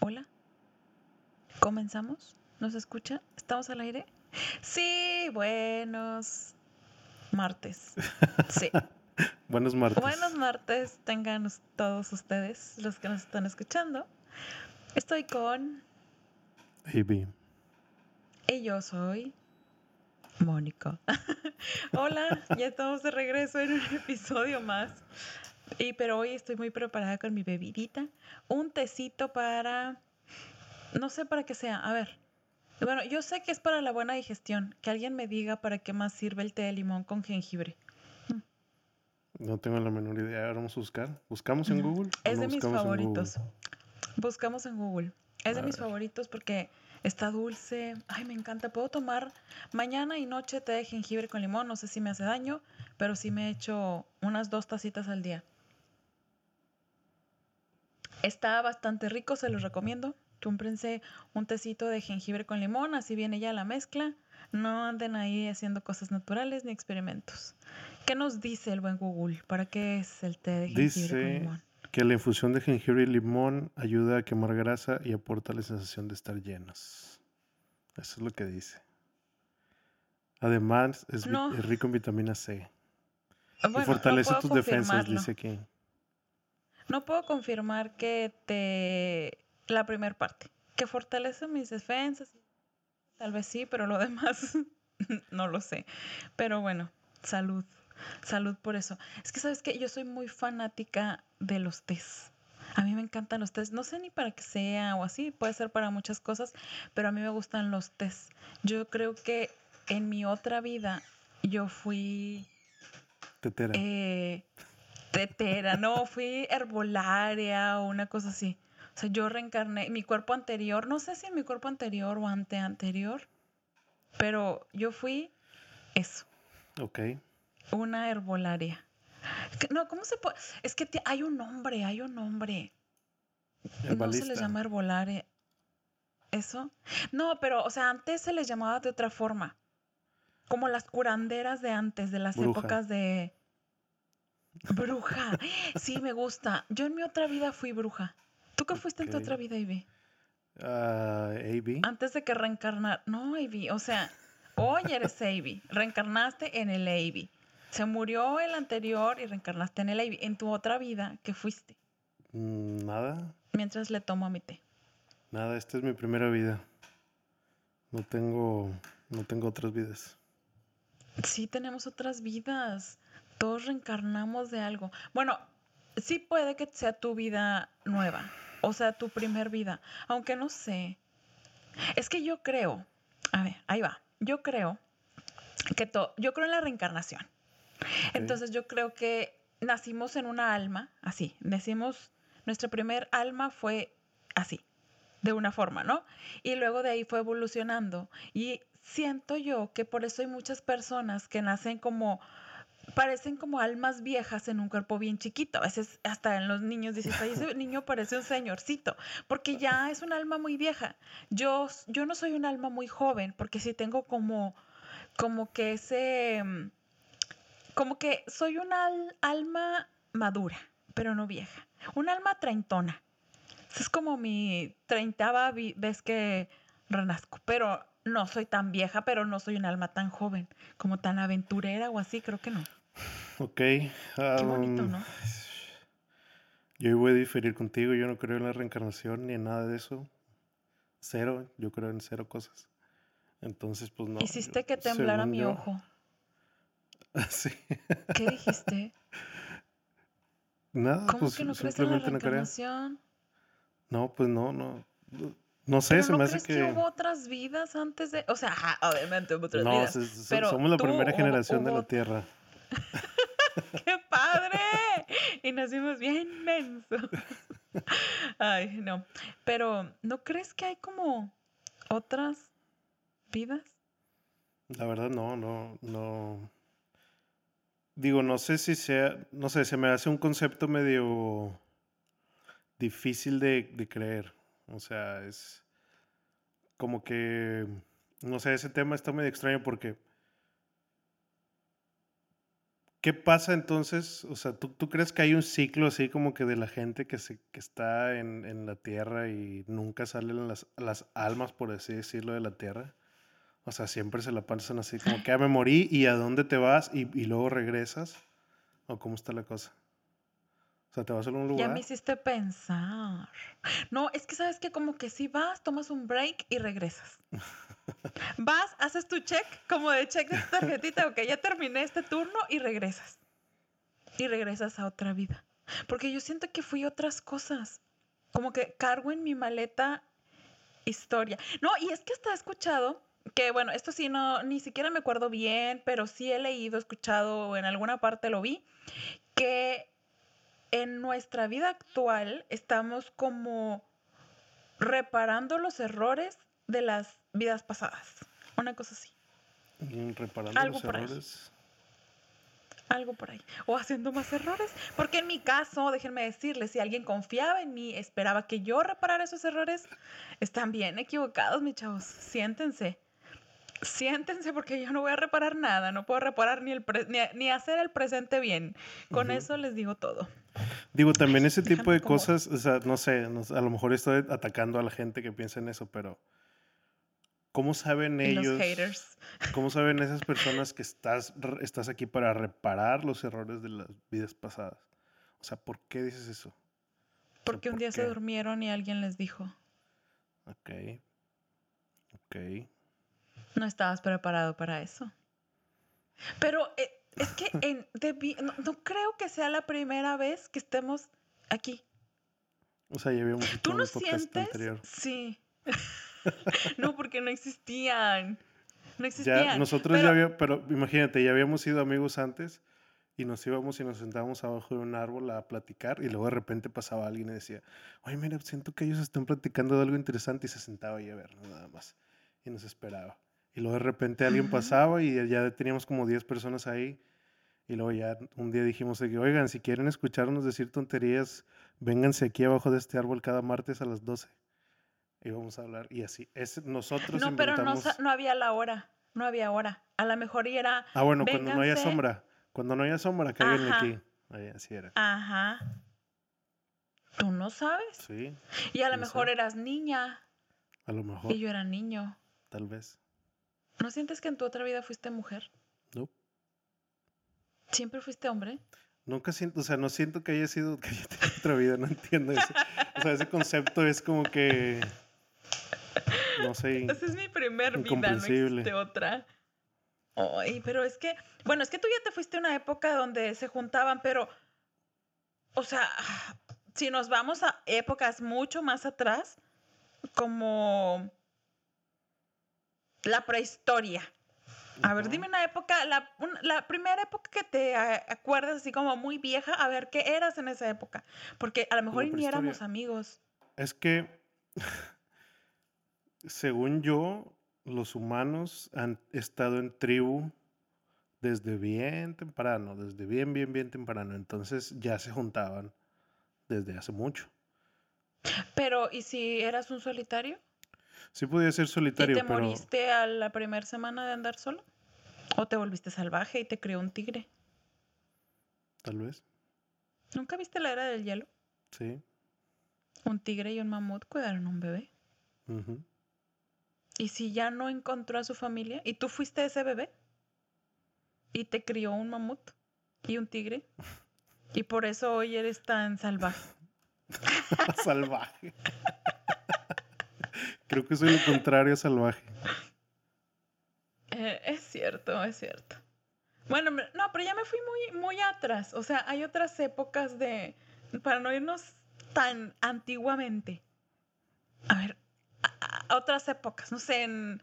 Hola. ¿Comenzamos? ¿Nos escucha? ¿Estamos al aire? Sí, buenos martes. Sí. Buenos martes. Buenos martes tengan todos ustedes, los que nos están escuchando. Estoy con... AB. Y yo soy... Mónica. Hola, ya estamos de regreso en un episodio más. Y pero hoy estoy muy preparada con mi bebidita. Un tecito para... No sé para qué sea. A ver. Bueno, yo sé que es para la buena digestión. Que alguien me diga para qué más sirve el té de limón con jengibre. No tengo la menor idea. Ahora vamos a buscar. ¿Buscamos en. Google? Es no de mis en favoritos. Buscamos en Google. Es de mis favoritos porque está dulce. Ay, me encanta. Puedo tomar mañana y noche té de jengibre con limón. No sé si me hace daño, pero sí me echo unas dos tacitas al día. Está bastante rico, se los recomiendo. Cómprense un tecito de jengibre con limón, así viene ya la mezcla. No anden ahí haciendo cosas naturales ni experimentos. ¿Qué nos dice el buen Google? ¿Para qué es el té de jengibre con Dice limón? que la infusión de jengibre y limón ayuda a quemar grasa y aporta la sensación de estar llenos. Eso es lo que dice. Además, es, vi- No. es rico en vitamina C. Bueno, y fortalece no tus defensas, dice aquí. No puedo confirmar que te... La primera parte. Que fortalece mis defensas. Tal vez sí, pero lo demás no lo sé. Pero bueno, salud. Salud por eso. Es que, ¿sabes qué? Yo soy muy fanática de los tés. A mí me encantan los tés. No sé ni para qué sea o así. Puede ser para muchas cosas, pero a mí me gustan los tés. Yo creo que en mi otra vida yo fui Tetera. eh, tetera, no, fui herbolaria o una cosa así. O sea, yo reencarné mi cuerpo anterior, no sé si mi cuerpo anterior o ante anterior, pero yo fui eso, ok. una herbolaria. No, ¿cómo se puede? Es que hay un nombre, hay un nombre. No se les Herbalista. llama herbolaria. ¿Eso? No, pero, o sea, antes se les llamaba de otra forma. Como las curanderas de antes, de las Bruja. épocas de... Bruja. Sí, me gusta. Yo en mi otra vida fui bruja. ¿Tú qué fuiste en tu otra vida, Ivy? Ah, AB. Antes de que reencarnar. No, Ivy. O sea, hoy eres Ivy. Reencarnaste en el Ivy. Se murió el anterior y reencarnaste en el Ivy. En tu otra vida, ¿qué fuiste? Mm, Nada. Mientras le tomo a mi té. Nada, esta es mi primera vida. No tengo, no tengo otras vidas. Sí, tenemos otras vidas. Todos reencarnamos de algo. Bueno, sí puede que sea tu vida nueva, o sea, tu primer vida, aunque no sé. Es que yo creo, a ver, ahí va. Yo creo que to- yo creo en la reencarnación. Entonces yo creo que nacimos en una alma, así, nacimos, nuestra primer alma fue así, de una forma, ¿no? Y luego de ahí fue evolucionando. Y siento yo que por eso hay muchas personas que nacen como, parecen como almas viejas en un cuerpo bien chiquito. A veces hasta en los niños dices, ay, ese niño parece un señorcito, porque ya es un alma muy vieja. Yo, yo no soy un alma muy joven, porque sí tengo como, como que ese... mm, como que soy una al- alma madura, pero no vieja. Un alma treintona. Esa Es como mi treintava vez que renazco, pero no soy tan vieja, pero no soy un alma tan joven, como tan aventurera o así, creo que no. Ok. Qué bonito, ¿no? Yo voy a diferir contigo. Yo no creo en la reencarnación ni en nada de eso. Cero. Yo creo en cero cosas. Entonces, pues no. Hiciste yo- que temblara mi yo- ojo. sí. ¿Qué dijiste? Nada, ¿Cómo pues que no crees en la simplemente no reencarnación? No, pues no, no. no- No sé, ¿Pero se no me hace crees que... que. hubo otras vidas antes de...? O sea, ajá, obviamente hubo otras No, vidas. pero somos la primera hubo- generación de la Tierra. ¡Qué padre! Y nacimos bien mensos. Ay, no. Pero, ¿no crees que hay como otras vidas? La verdad, no, no, no. Digo, no sé si sea, no sé, se me hace un concepto medio difícil de creer. O sea, es como que, no sé, ese tema está medio extraño porque ¿Qué pasa entonces? O sea, ¿tú, ¿tú, crees que hay un ciclo así como que de la gente que, se, que está en, en la tierra y nunca salen las, las, almas, por así decirlo, de la tierra? O sea, siempre se la pasan así como que ya me morí y a dónde te vas y, y luego regresas. ¿O cómo está la cosa? O sea, te vas a un lugar. Ya me hiciste pensar. No, es que sabes que como que si vas, tomas un break y regresas. Vas, haces tu check, como de check de tu tarjetita, ok, ya terminé este turno y regresas. Y regresas a otra vida. Porque yo siento que fui otras cosas. Como que cargo en mi maleta historia. No, y es que hasta he escuchado que, bueno, esto sí, no, ni siquiera me acuerdo bien, pero sí he leído, escuchado, en alguna parte lo vi, que en nuestra vida actual estamos como reparando los errores de las vidas pasadas. Una cosa así. Mm, reparando Algo los errores. Algo por ahí. O haciendo más errores. Porque en mi caso, déjenme decirles, si alguien confiaba en mí, esperaba que yo reparara esos errores, están bien equivocados, mis chavos. Siéntense. Siéntense porque yo no voy a reparar nada, no puedo reparar ni, el ni, hacer el presente bien. Con eso les digo todo. Digo, también ese tipo de cosas, o sea, no sé, a lo mejor estoy atacando a la gente que piensa en eso, pero ¿Cómo saben ellos? ¿Cómo saben esas personas que estás, estás aquí para reparar los errores de las vidas pasadas? O sea, ¿por qué dices eso? Porque un día se durmieron y alguien les dijo. Ok. Ok. No estabas preparado para eso. Pero eh, es que en, no, creo que sea la primera vez que estemos aquí. O sea, ya habíamos ¿Tú no sientes? Sí. no, porque no existían. No existían. Ya, nosotros ya habíamos, pero imagínate, ya habíamos sido amigos antes y nos íbamos y nos sentábamos abajo de un árbol a platicar y luego de repente pasaba alguien y decía, oye, mira, siento que ellos están platicando de algo interesante y se sentaba ahí a ver nada más y nos esperaba. Y luego de repente alguien pasaba y ya teníamos como 10 personas ahí y luego ya un día dijimos, oigan, si quieren escucharnos decir tonterías, vénganse aquí abajo de este árbol cada martes a las 12 íbamos a hablar y así. Es, nosotros no, pero no, no, había la hora, no había hora. A lo mejor y era... Ah, bueno, cuando no haya sombra. Cuando no haya sombra, caigan aquí. Ahí, así era. Ajá. ¿Tú no sabes? Sí. Y a lo mejor eras niña. A lo mejor. Y yo era niño. Tal vez. ¿No sientes que en tu otra vida fuiste mujer? No. ¿Siempre fuiste hombre? Nunca siento, o sea, no siento que haya sido, que haya tenido otra vida, no entiendo eso. O sea, ese concepto es como que no sé. Esa es mi primer vida, no existe otra. Ay, pero es que, bueno, es que tú ya te fuiste a una época donde se juntaban, pero, o sea, si nos vamos a épocas mucho más atrás, como la prehistoria. A ver, dime una época, la, la, primera época que te acuerdas así como muy vieja, a ver qué eras en esa época. Porque a lo mejor ni éramos amigos. Es que según yo, los humanos han estado en tribu desde bien temprano, desde bien, bien, bien temprano. Entonces ya se juntaban desde hace mucho. Pero, ¿y si eras un solitario? Sí podía ser solitario, ¿Y te moriste a la primera semana de andar solo? ¿O te volviste salvaje y te crió un tigre? Tal vez. ¿Nunca viste la era del hielo? Sí. Un tigre y un mamut cuidaron un bebé. ¿Y si ya no encontró a su familia? ¿Y tú fuiste ese bebé? ¿Y te crió un mamut? ¿Y un tigre? ¿Y por eso hoy eres tan salvaje? salvaje. Creo que soy lo contrario salvaje. Eh, es cierto, es cierto. Bueno, no, pero ya me fui muy, muy atrás. O sea, hay otras épocas de. Para no irnos tan antiguamente. A ver, otras épocas, no sé, en...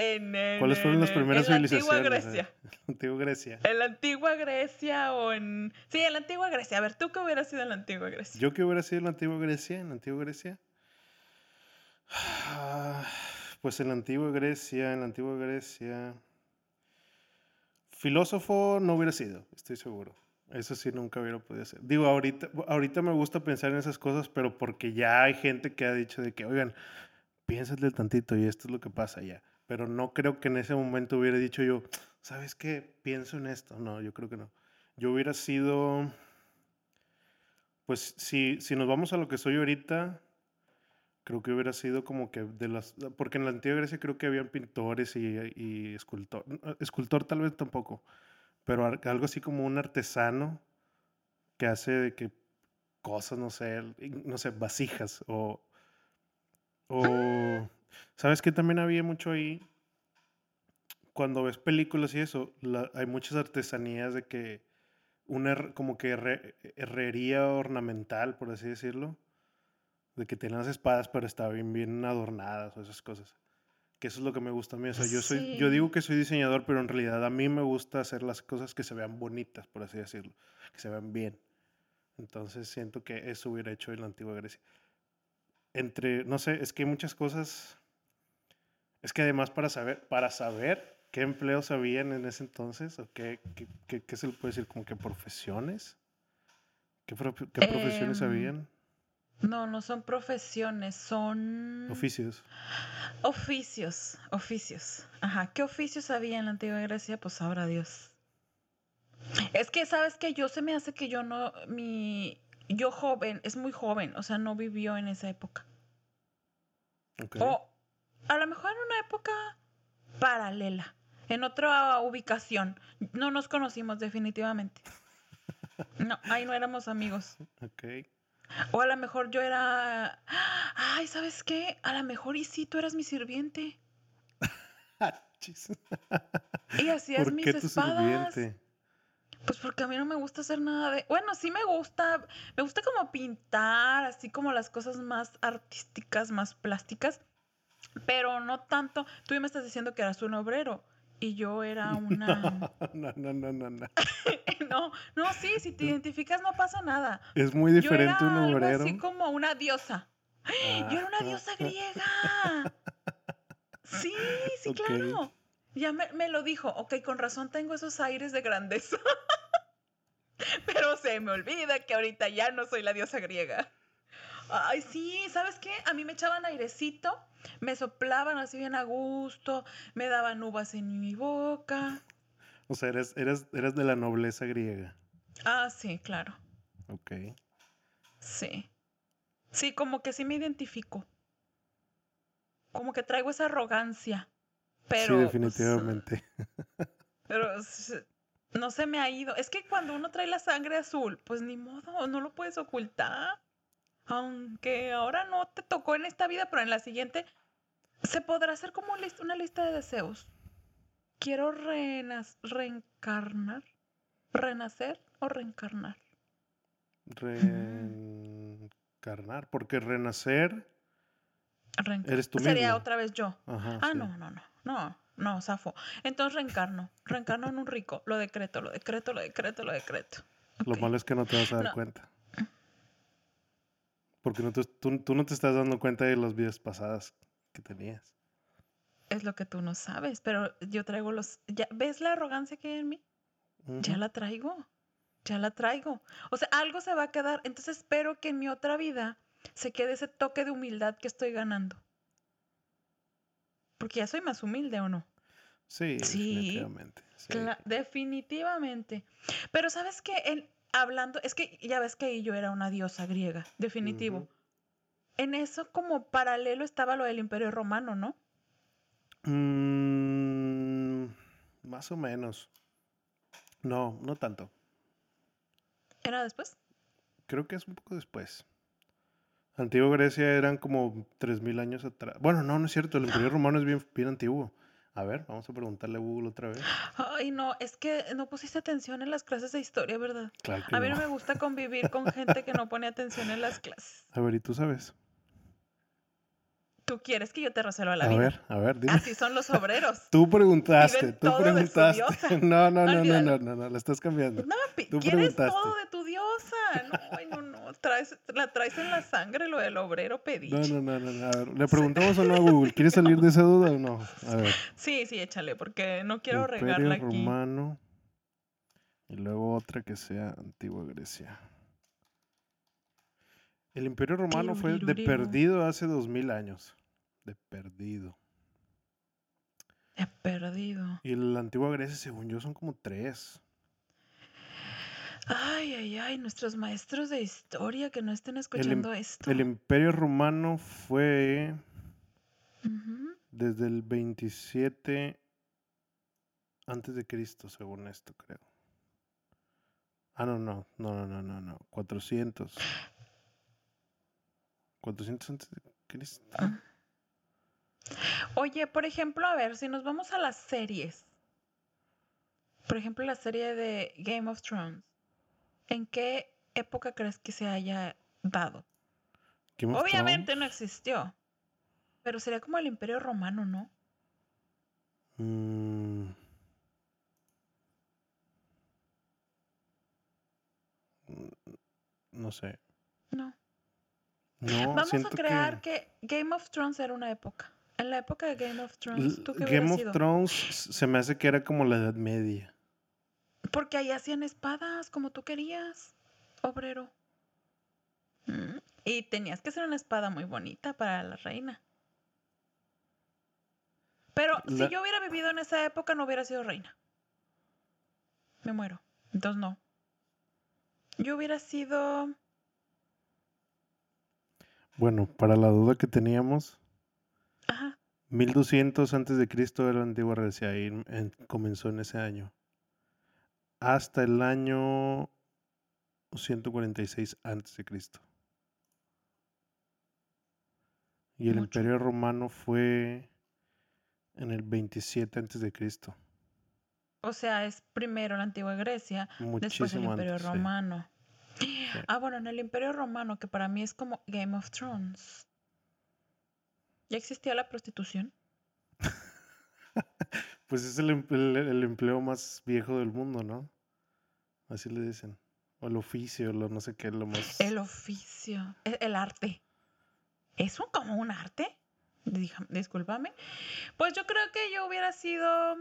En, ¿Cuáles fueron las primeras civilizaciones? En la antigua Grecia. En la antigua Grecia. En la antigua Grecia o en... Sí, en la antigua Grecia. A ver, ¿tú qué hubieras sido en la antigua Grecia? ¿Yo qué hubiera sido en la antigua Grecia? En la antigua Grecia. Pues en la antigua Grecia, en la antigua Grecia... Filósofo no hubiera sido, estoy seguro. Eso sí nunca hubiera podido hacer. Digo, ahorita, ahorita me gusta pensar en esas cosas, pero porque ya hay gente que ha dicho de que, oigan, piénsale tantito y esto es lo que pasa ya. Pero no creo que en ese momento hubiera dicho yo, ¿sabes qué? Pienso en esto. No, yo creo que no. Yo hubiera sido, pues si, si nos vamos a lo que soy ahorita, creo que hubiera sido como que de las, porque en la antigua Grecia creo que habían pintores y, y escultor, escultor tal vez tampoco, pero algo así como un artesano que hace de que cosas, no sé, no sé, vasijas o, o, ¿sabes que también había mucho ahí? Cuando ves películas y eso, hay muchas artesanías de que una como que herrería ornamental, por así decirlo, de que tienen las espadas pero estaban bien, bien adornadas o esas cosas. Que eso es lo que me gusta a mí. O sea, yo, soy, yo digo que soy diseñador, pero en realidad a mí me gusta hacer las cosas que se vean bonitas, por así decirlo, que se vean bien. Entonces siento que eso hubiera hecho en la antigua Grecia. Entre, no sé, es que hay muchas cosas. Es que además para saber, para saber qué empleos habían en ese entonces, o qué, qué, qué, se le puede decir, como que profesiones. ¿Qué, qué profesiones em, habían? No, no son profesiones, son... Oficios. Oficios, oficios. Ajá, ¿qué oficios había en la antigua Grecia? Pues ahora Dios. Es que, ¿sabes que Yo se me hace que yo no, mi, yo joven, es muy joven, o sea, no vivió en esa época. O a lo mejor en una época paralela, en otra ubicación. No nos conocimos definitivamente. No, ahí no éramos amigos. Ok. O a lo mejor yo era, ay, ¿sabes qué? A lo mejor y sí, tú eras mi sirviente. y hacías ¿Por mis tu Sirviente? Pues porque a mí no me gusta hacer nada de... Bueno, sí me gusta, me gusta como pintar, así como las cosas más artísticas, más plásticas, pero no tanto. Tú ya me estás diciendo que eras un obrero y yo era una... No, no, no, no, no. no, no, sí, si te identificas no pasa nada. Es muy diferente un obrero. así como una diosa. yo era una diosa griega. Sí, sí, claro. Ya me, lo dijo, ok, con razón tengo esos aires de grandeza. Pero se me olvida que ahorita ya no soy la diosa griega. Ay, sí, ¿sabes qué? A mí me echaban airecito, me soplaban así bien a gusto, me daban uvas en mi boca. O sea, eres, eres, eres de la nobleza griega. Ah, sí, claro. Ok. Sí. Sí, como que sí me identifico. Como que traigo esa arrogancia. Pero, sí, definitivamente. pero no se me ha ido. Es que cuando uno trae la sangre azul, pues ni modo, no lo puedes ocultar. Aunque ahora no te tocó en esta vida, pero en la siguiente se podrá hacer como una lista de deseos. Quiero reencarnar, renacer o reencarnar. Reencarnar, porque renacer eres tú Sería otra vez yo. ah, no, no, no. No, no, zafo. Entonces reencarno. Reencarno en un rico. Lo decreto, lo decreto, lo decreto, lo decreto. Lo malo es que no te vas a dar cuenta. Porque no tú, no te estás dando cuenta de las vidas pasadas que tenías. Es lo que tú no sabes, pero yo traigo los... Ya, ¿Ves la arrogancia que hay en mí? Ya la traigo. Ya la traigo. O sea, algo se va a quedar. Entonces espero que en mi otra vida se quede ese toque de humildad que estoy ganando. Porque ya soy más humilde o no. Sí, definitivamente. definitivamente. Pero sabes que hablando, es que ya ves que yo era una diosa griega, definitivo. En eso como paralelo estaba lo del Imperio Romano, ¿no? Mm, más o menos. No, no tanto. ¿Era después? Creo que es un poco después. Antigua Grecia eran como 3.000 años atrás. Bueno, no, no es cierto. El Imperio Romano es bien, bien antiguo. A ver, vamos a preguntarle a Google otra vez. Ay, no, es que no pusiste atención en las clases de historia, ¿verdad? Claro a mí no. me gusta convivir con gente que no pone atención en las clases. A ver, ¿y tú sabes? Tú quieres que yo te resuelva la a vida. A ver, a ver, dime. Así son los obreros. Tú preguntaste, tú preguntaste. No, no, no, no, no, no, no, la estás cambiando. No, tú quieres todo de tu diosa. No, no, no, traes, la traes en la sangre lo del obrero pedí. No, no, no, no, a ver, le preguntamos o no a Google, ¿quieres salir de esa duda o no? A ver. Sí, sí, échale, porque no quiero regarla aquí. romano y luego otra que sea antigua Grecia. El Imperio Romano fue de perdido hace dos mil años. De perdido. He perdido. Y la antigua Grecia, según yo, son como tres. Ay, ay, ay, nuestros maestros de historia que no estén escuchando esto. El imperio romano fue desde el 27 antes de Cristo, según esto, creo. Ah, no, no, no, no, no, no, no. 400. 400 antes de Cristo. Ah. Oye, por ejemplo, a ver, si nos vamos a las series. Por ejemplo, la serie de Game of Thrones. ¿En qué época crees que se haya dado? Obviamente no existió. Pero sería como el Imperio Romano, ¿no? Mm. Mm, No sé. No. No, Vamos a crear que que... Game of Thrones era una época. En la época de Game of Thrones, L- ¿tú qué Game of sido? Thrones se me hace que era como la Edad Media. Porque ahí hacían espadas como tú querías, obrero. Mm, Y tenías que ser una espada muy bonita para la reina. Pero La- si yo hubiera vivido en esa época, no hubiera sido reina. Me muero. Entonces no. Yo hubiera sido... Bueno, para la duda que teníamos, Ajá. 1200 antes de Cristo era la antigua Grecia y comenzó en ese año. Hasta el año 146 antes de Cristo. Y el Mucho. Imperio Romano fue en el 27 antes de Cristo. O sea, es primero la antigua Grecia, después el Imperio antes. sí. Romano. Ah, bueno, en el Imperio Romano, que para mí es como Game of Thrones. ¿Ya existía la prostitución? Pues es el, el- el empleo más viejo del mundo, ¿no? Así le dicen. O el oficio, lo no sé qué, lo más... El oficio, e- el arte. ¿Es un, como un arte? Discúlpame. Pues yo creo que yo hubiera sido.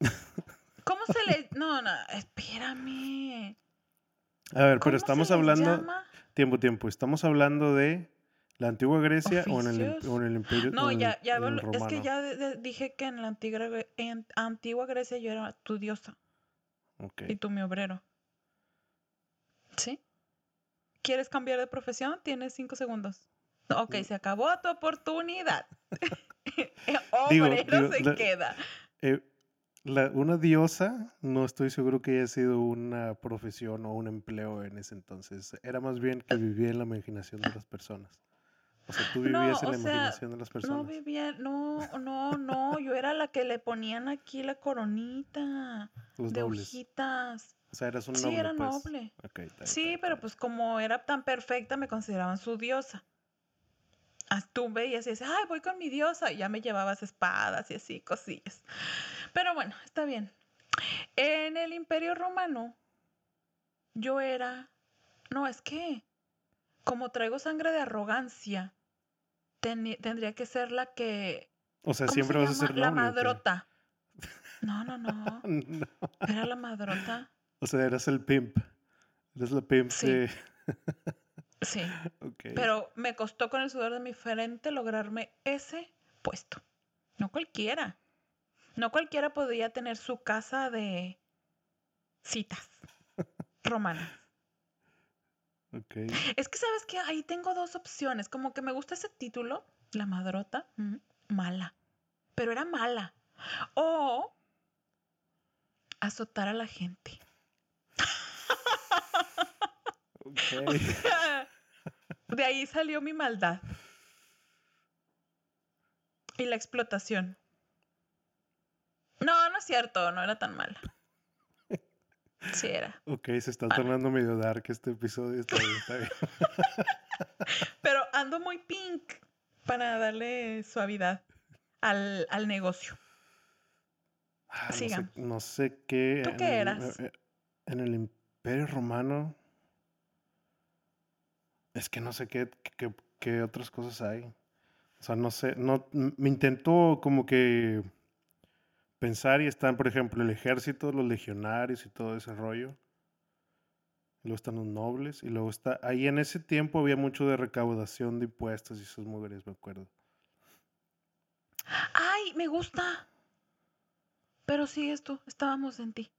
¿Cómo se le.? No, no, espérame. A ver, ¿Cómo pero estamos hablando... llama? Tiempo, tiempo. ¿Estamos hablando de la antigua Grecia o en el, Oficios. o en el imperio? No, ya, ya, en el vol- es que ya de- de- dije que en la antigua, Gre- en antigua Grecia yo era tu diosa Ok. y tú mi obrero. ¿Sí? ¿Quieres cambiar de profesión? Tienes cinco segundos. Ok, se acabó tu oportunidad. Digo, Obrero digo, se la- queda. Eh, la- una diosa, no estoy seguro que haya sido una profesión o un empleo en ese entonces. Era más bien que vivía en la imaginación de las personas. O sea, tú No, vivías en o la sea, imaginación de las No personas. vivía, no, no, no, yo era la que le ponían aquí la coronita los de nobles. hojitas. O sea, eras un Sí, noble, era pues. noble. Está bien, está Sí, pero pues como era tan perfecta, me consideraban su diosa. Tú veías y decías, ay, voy con mi diosa, y ya me llevabas espadas y así, cosillas. Pero bueno, está bien. En el Imperio Romano, yo era, no, es que, como traigo sangre de arrogancia, tendría que ser la que, O sea, ¿cómo siempre se vas a ser La madrota. No, no, no, No. era la madrota. O sea, eras el pimp. Eres la pimp Sí. de... Sí. Ok. Pero me costó con el sudor de mi frente lograrme ese puesto. No cualquiera. No cualquiera podría tener su casa de citas romanas. Ok. Es que sabes que ahí tengo dos opciones. Como que me gusta ese título, la madrota, mm, mala. Pero era mala. O azotar a la gente. De ahí salió mi maldad. Y la explotación. No, no es cierto, no era tan mala. Sí era. Ok, se está Vale. tornando medio dark este episodio. Está bien, está bien. Pero ando muy pink para darle suavidad al, al negocio. Ah, no, sé, Sigamos. no sé qué. ¿Tú qué el- eras? eh, En el Imperio Romano. Es que no sé qué, qué, qué otras cosas hay. O sea, no sé. No, me intento como que pensar y están, por ejemplo, el ejército, los legionarios y todo ese rollo. Y luego están los nobles. Y luego está. Ahí en ese tiempo había mucho de recaudación de impuestos y esas mujeres, me acuerdo. ¡Ay, me gusta! Pero sigues tú, estábamos en ti.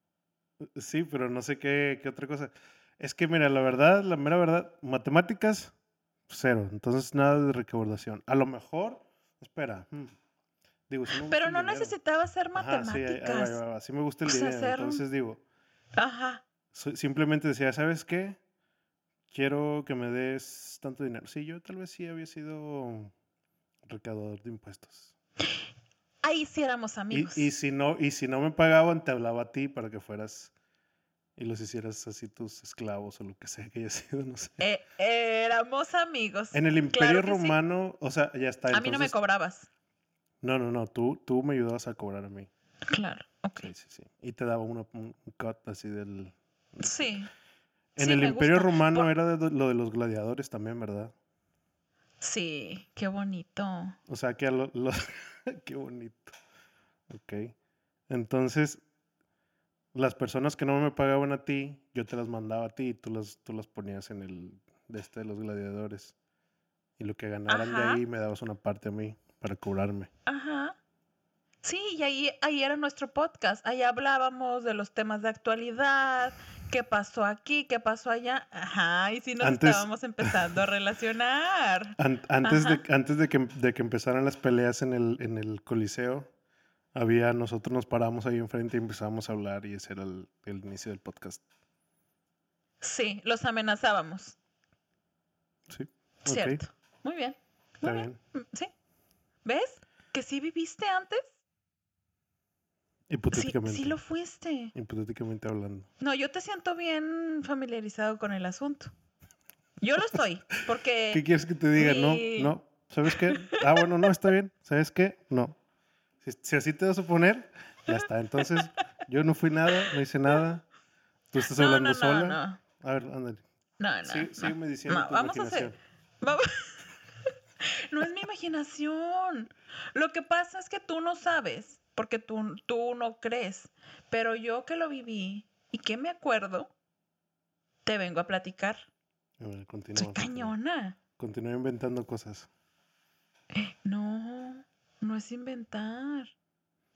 Sí, pero no sé qué, qué otra cosa. Es que, mira, la verdad, la mera verdad, matemáticas, cero. Entonces, nada de recaudación. A lo mejor, espera. hmm, Digo, sí Pero no necesitaba hacer Ajá, sí, ahí- ahí va, ahí matemáticas. va, va. Sí me gusta el O sea, dinero. Entonces, digo, Ajá. simplemente decía, ¿sabes qué? Quiero que me des tanto dinero. Sí, yo tal vez sí había sido recaudador de impuestos. Ahí sí éramos amigos. y si no, y si no me pagaban, te hablaba a ti para que fueras y los hicieras así tus esclavos o lo que sea que haya sido, no sé. Eh, éramos amigos. En el Imperio Claro que sí. Romano, o sea, ya está. A mí no me cobrabas. No, no, no, tú, tú me ayudabas a cobrar a mí. Claro, ok. Sí, sí, sí. Y te daba una- un cut así del... Sí. En Sí, el Imperio gusta. Romano Por- era de lo de los gladiadores también, ¿verdad? Sí, qué bonito. O sea, que a lo- los... Qué bonito. Ok. Entonces, las personas que no me pagaban a ti, yo te las mandaba a ti y tú las, tú las ponías en el de este de los gladiadores. Y lo que ganaran de ahí me dabas una parte a mí para cobrarme. Ajá. Sí, y ahí, ahí era nuestro podcast. Ahí hablábamos de los temas de actualidad, qué pasó aquí, qué pasó allá. Ajá, y sí nos Antes- estábamos empezando a relacionar. An- antes de, antes de que, de que empezaran las peleas en el, en el Coliseo, había, nosotros nos paramos ahí enfrente y empezábamos a hablar y ese era el, el inicio del podcast. Sí, los amenazábamos. Sí. Cierto. Muy bien. Muy Está bien. bien. Mm, Sí. ¿Ves? Que sí viviste antes. Sí, Hipotéticamente. sí lo fuiste. Hipotéticamente hablando. No, yo te siento bien familiarizado con el asunto. Yo lo estoy, porque ¿Qué quieres que te diga? mi- No, no. ¿Sabes qué? Ah, bueno, no, está bien. ¿Sabes qué? No. Si, si así te vas a poner, ya está. Entonces, yo no fui nada, no hice nada. Tú estás no, hablando no, no, sola. no, A ver, ándale. no, no, Sí, no. sígueme diciendo No, tu vamos a hacer- Vamos- No es mi imaginación. Lo que pasa es que tú no sabes, porque tú, tú no crees, pero yo que lo viví y que me acuerdo, te vengo a platicar. A ver, continúa. Soy cañona. Continúa inventando cosas. No, no es inventar.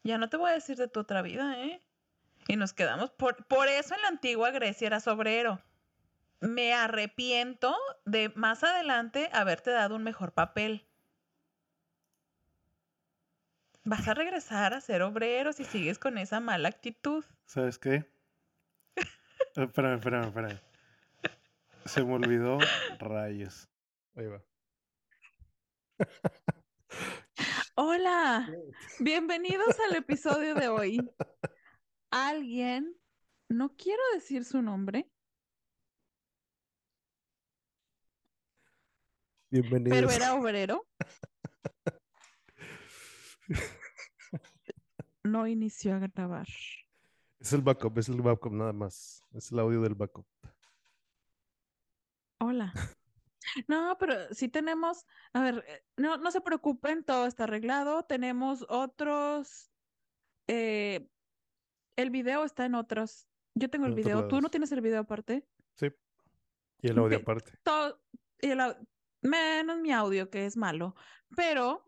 Ya no te voy a decir de tu otra vida, ¿eh? Y nos quedamos por, por eso en la antigua Grecia eras obrero. Me arrepiento de más adelante haberte dado un mejor papel. Vas a regresar a ser obrero si sigues con esa mala actitud. ¿Sabes qué? Espérame, espérame, espérame. Se me olvidó rayos. Ahí va. Hola, bienvenidos al episodio de hoy. Alguien, no quiero decir su nombre, Bienvenidos. pero era obrero. No inició a grabar. Es el backup, es el backup nada más. Es el audio del backup. Hola. No, pero sí tenemos, a ver, eh, no, no se preocupen, todo está arreglado. Tenemos otros, eh, el video está en otros. Yo tengo el En video, ¿tú no tienes el video aparte? Sí. Y el audio aparte. Todo, y el menos mi audio, que es malo, pero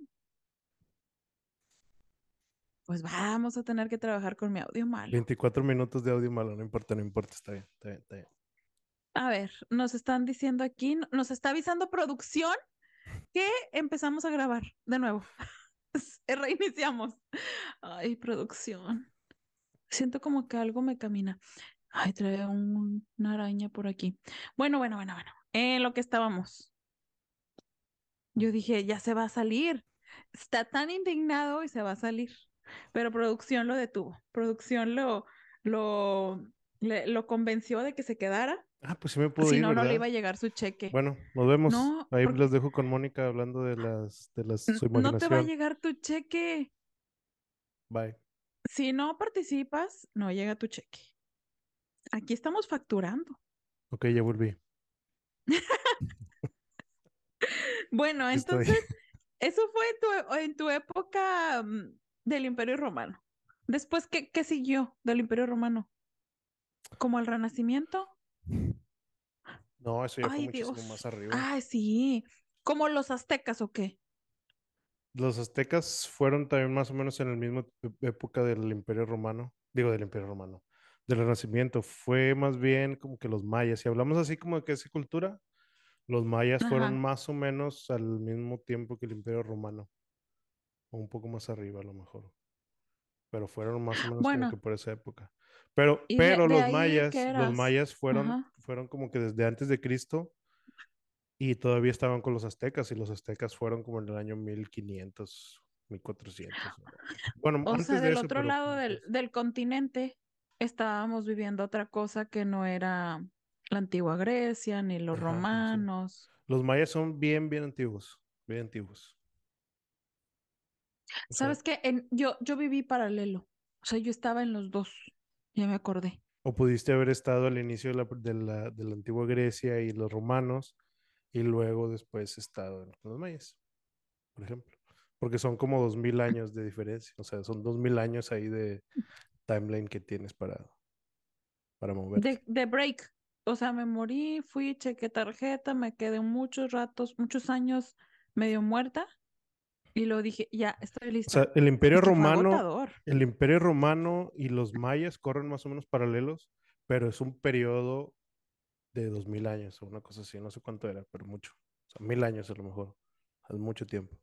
pues vamos a tener que trabajar con mi audio malo. 24 minutos de audio malo, no importa, no importa, está bien, está bien, está bien. A ver, nos están diciendo aquí, nos está avisando producción que empezamos a grabar de nuevo. S- Reiniciamos. Ay, producción. Siento como que algo me camina. Ay, trae un- una araña por aquí. Bueno, bueno, bueno, bueno. En lo que estábamos. Yo dije, ya se va a salir. Está tan indignado y se va a salir. Pero producción lo detuvo. Producción lo, lo, le- lo convenció de que se quedara. Ah, pues sí me puedo Si ir, no, no le iba a llegar su cheque. Bueno, nos vemos. No, Ahí porque- los dejo con Mónica hablando de las de las no te va a llegar tu cheque. Bye. Si no participas, no llega tu cheque. Aquí estamos facturando. Ok, ya volví. Bueno, estoy. entonces, eso fue en tu, en tu época mm, del Imperio Romano. Después, ¿qué, qué siguió del Imperio Romano? ¿Como el Renacimiento? No, eso ya fue Ay, muchísimo Dios. más arriba. Ay, sí. ¿Como los aztecas o qué? los aztecas fueron también más o menos en la misma e- época del Imperio Romano, digo del Imperio Romano, del Renacimiento. Fue más bien como que los mayas. Si hablamos así como de que esa cultura, los mayas fueron más o menos al mismo tiempo que el Imperio Romano, o un poco más arriba a lo mejor, pero fueron más o menos como que por esa época. Pero, pero de los mayas, los mayas fueron, Ajá. fueron como que desde antes de Cristo y todavía estaban con los aztecas y los aztecas fueron como en el año 1500, 1400. o- Bueno, O sea, antes de del eso, otro pero lado del, del continente estábamos viviendo otra cosa que no era la antigua Grecia ni los ajá, sí. romanos. Los mayas son bien, bien antiguos, bien antiguos. O sea, ¿Sabes qué? En, yo, yo viví paralelo. O sea, yo estaba en los dos. Ya me acordé. o pudiste haber estado al inicio de la, de la, de la antigua Grecia y los romanos y luego después estado en los mayas, por ejemplo. Porque son como dos mil años de diferencia. O sea, son dos mil años ahí de timeline que tienes para, para moverte. De, de break. O sea, me morí, fui, chequé tarjeta, me quedé muchos ratos, muchos años medio muerta y luego dije, ya, estoy O lista. sea, el Imperio Romano, el Imperio Romano y los mayas corren más o menos paralelos, pero es un periodo de dos mil años o una cosa así, no sé cuánto era, pero mucho. O sea, mil años a lo mejor, es mucho tiempo.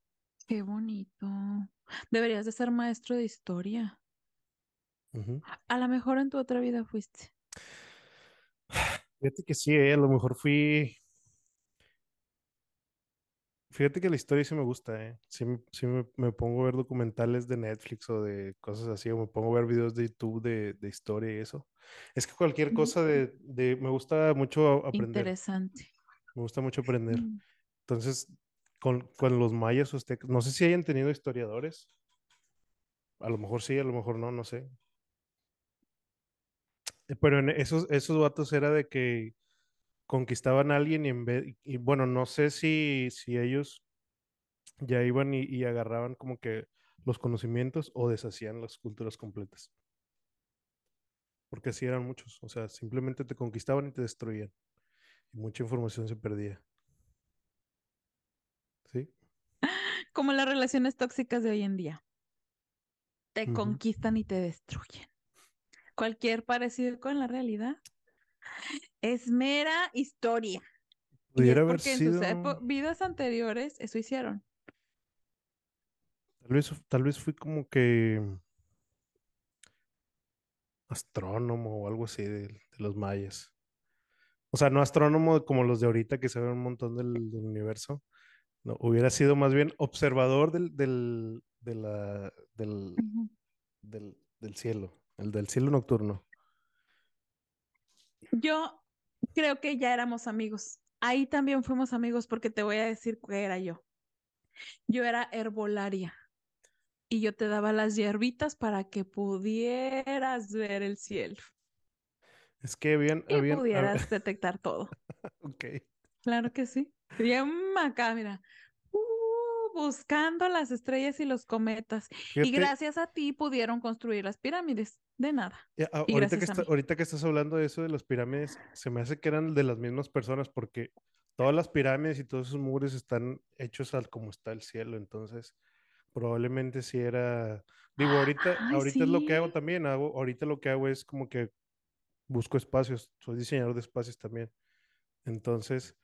Qué bonito. Deberías de ser maestro de historia. A lo mejor en tu otra vida fuiste. Fíjate que sí, eh, a lo mejor fui. Fíjate que la historia sí me gusta, ¿eh? Sí, me- sí me, me pongo a ver documentales de Netflix o de cosas así, o me pongo a ver videos de YouTube de, de historia y eso. Es que cualquier Mm, cosa de, de... Me gusta mucho aprender, Interesante. me gusta mucho aprender. Mm. Entonces, con, con los mayas aztecas, no sé si hayan tenido historiadores. A lo mejor sí, a lo mejor no, no sé. Eh, Pero en esos, esos vatos era de que conquistaban a alguien y en vez, y bueno, no sé si, si ellos ya iban y, y agarraban como que los conocimientos o deshacían las culturas completas. Porque así eran muchos. O sea, simplemente te conquistaban y te destruían. Y mucha información se perdía. ¿Sí? Como las relaciones tóxicas de hoy en día. Te conquistan y te destruyen. Cualquier parecido con la realidad es mera historia. Pudiera haber porque en sus sido, vidas anteriores eso hicieron. tal vez, tal vez fui como que astrónomo o algo así de, de los mayas. O sea, no astrónomo como los de ahorita que saben un montón del, del universo. No, hubiera sido más bien observador del, del, de la- del, Ujú. del, del cielo, el del cielo nocturno. Yo creo que ya éramos amigos. Ahí también fuimos amigos porque te voy a decir qué era yo. Yo era herbolaria y yo te daba las hierbitas para que pudieras ver el cielo Es que habían, y pudieras detectar todo. ok. Claro que sí. Bien acá, mira. uh, buscando las estrellas y los cometas. Y gracias a ti pudieron construir las pirámides. De nada. eh, a- Y ahorita que, está, mí. ahorita que estás hablando de eso de las pirámides, se me hace que eran de las mismas personas porque todas las pirámides y todos esos muros están hechos al como está el cielo, entonces probablemente sí era, digo, ahorita, Ay, ahorita es lo que hago también, hago, ahorita lo que hago es como que busco espacios, soy diseñador de espacios también, entonces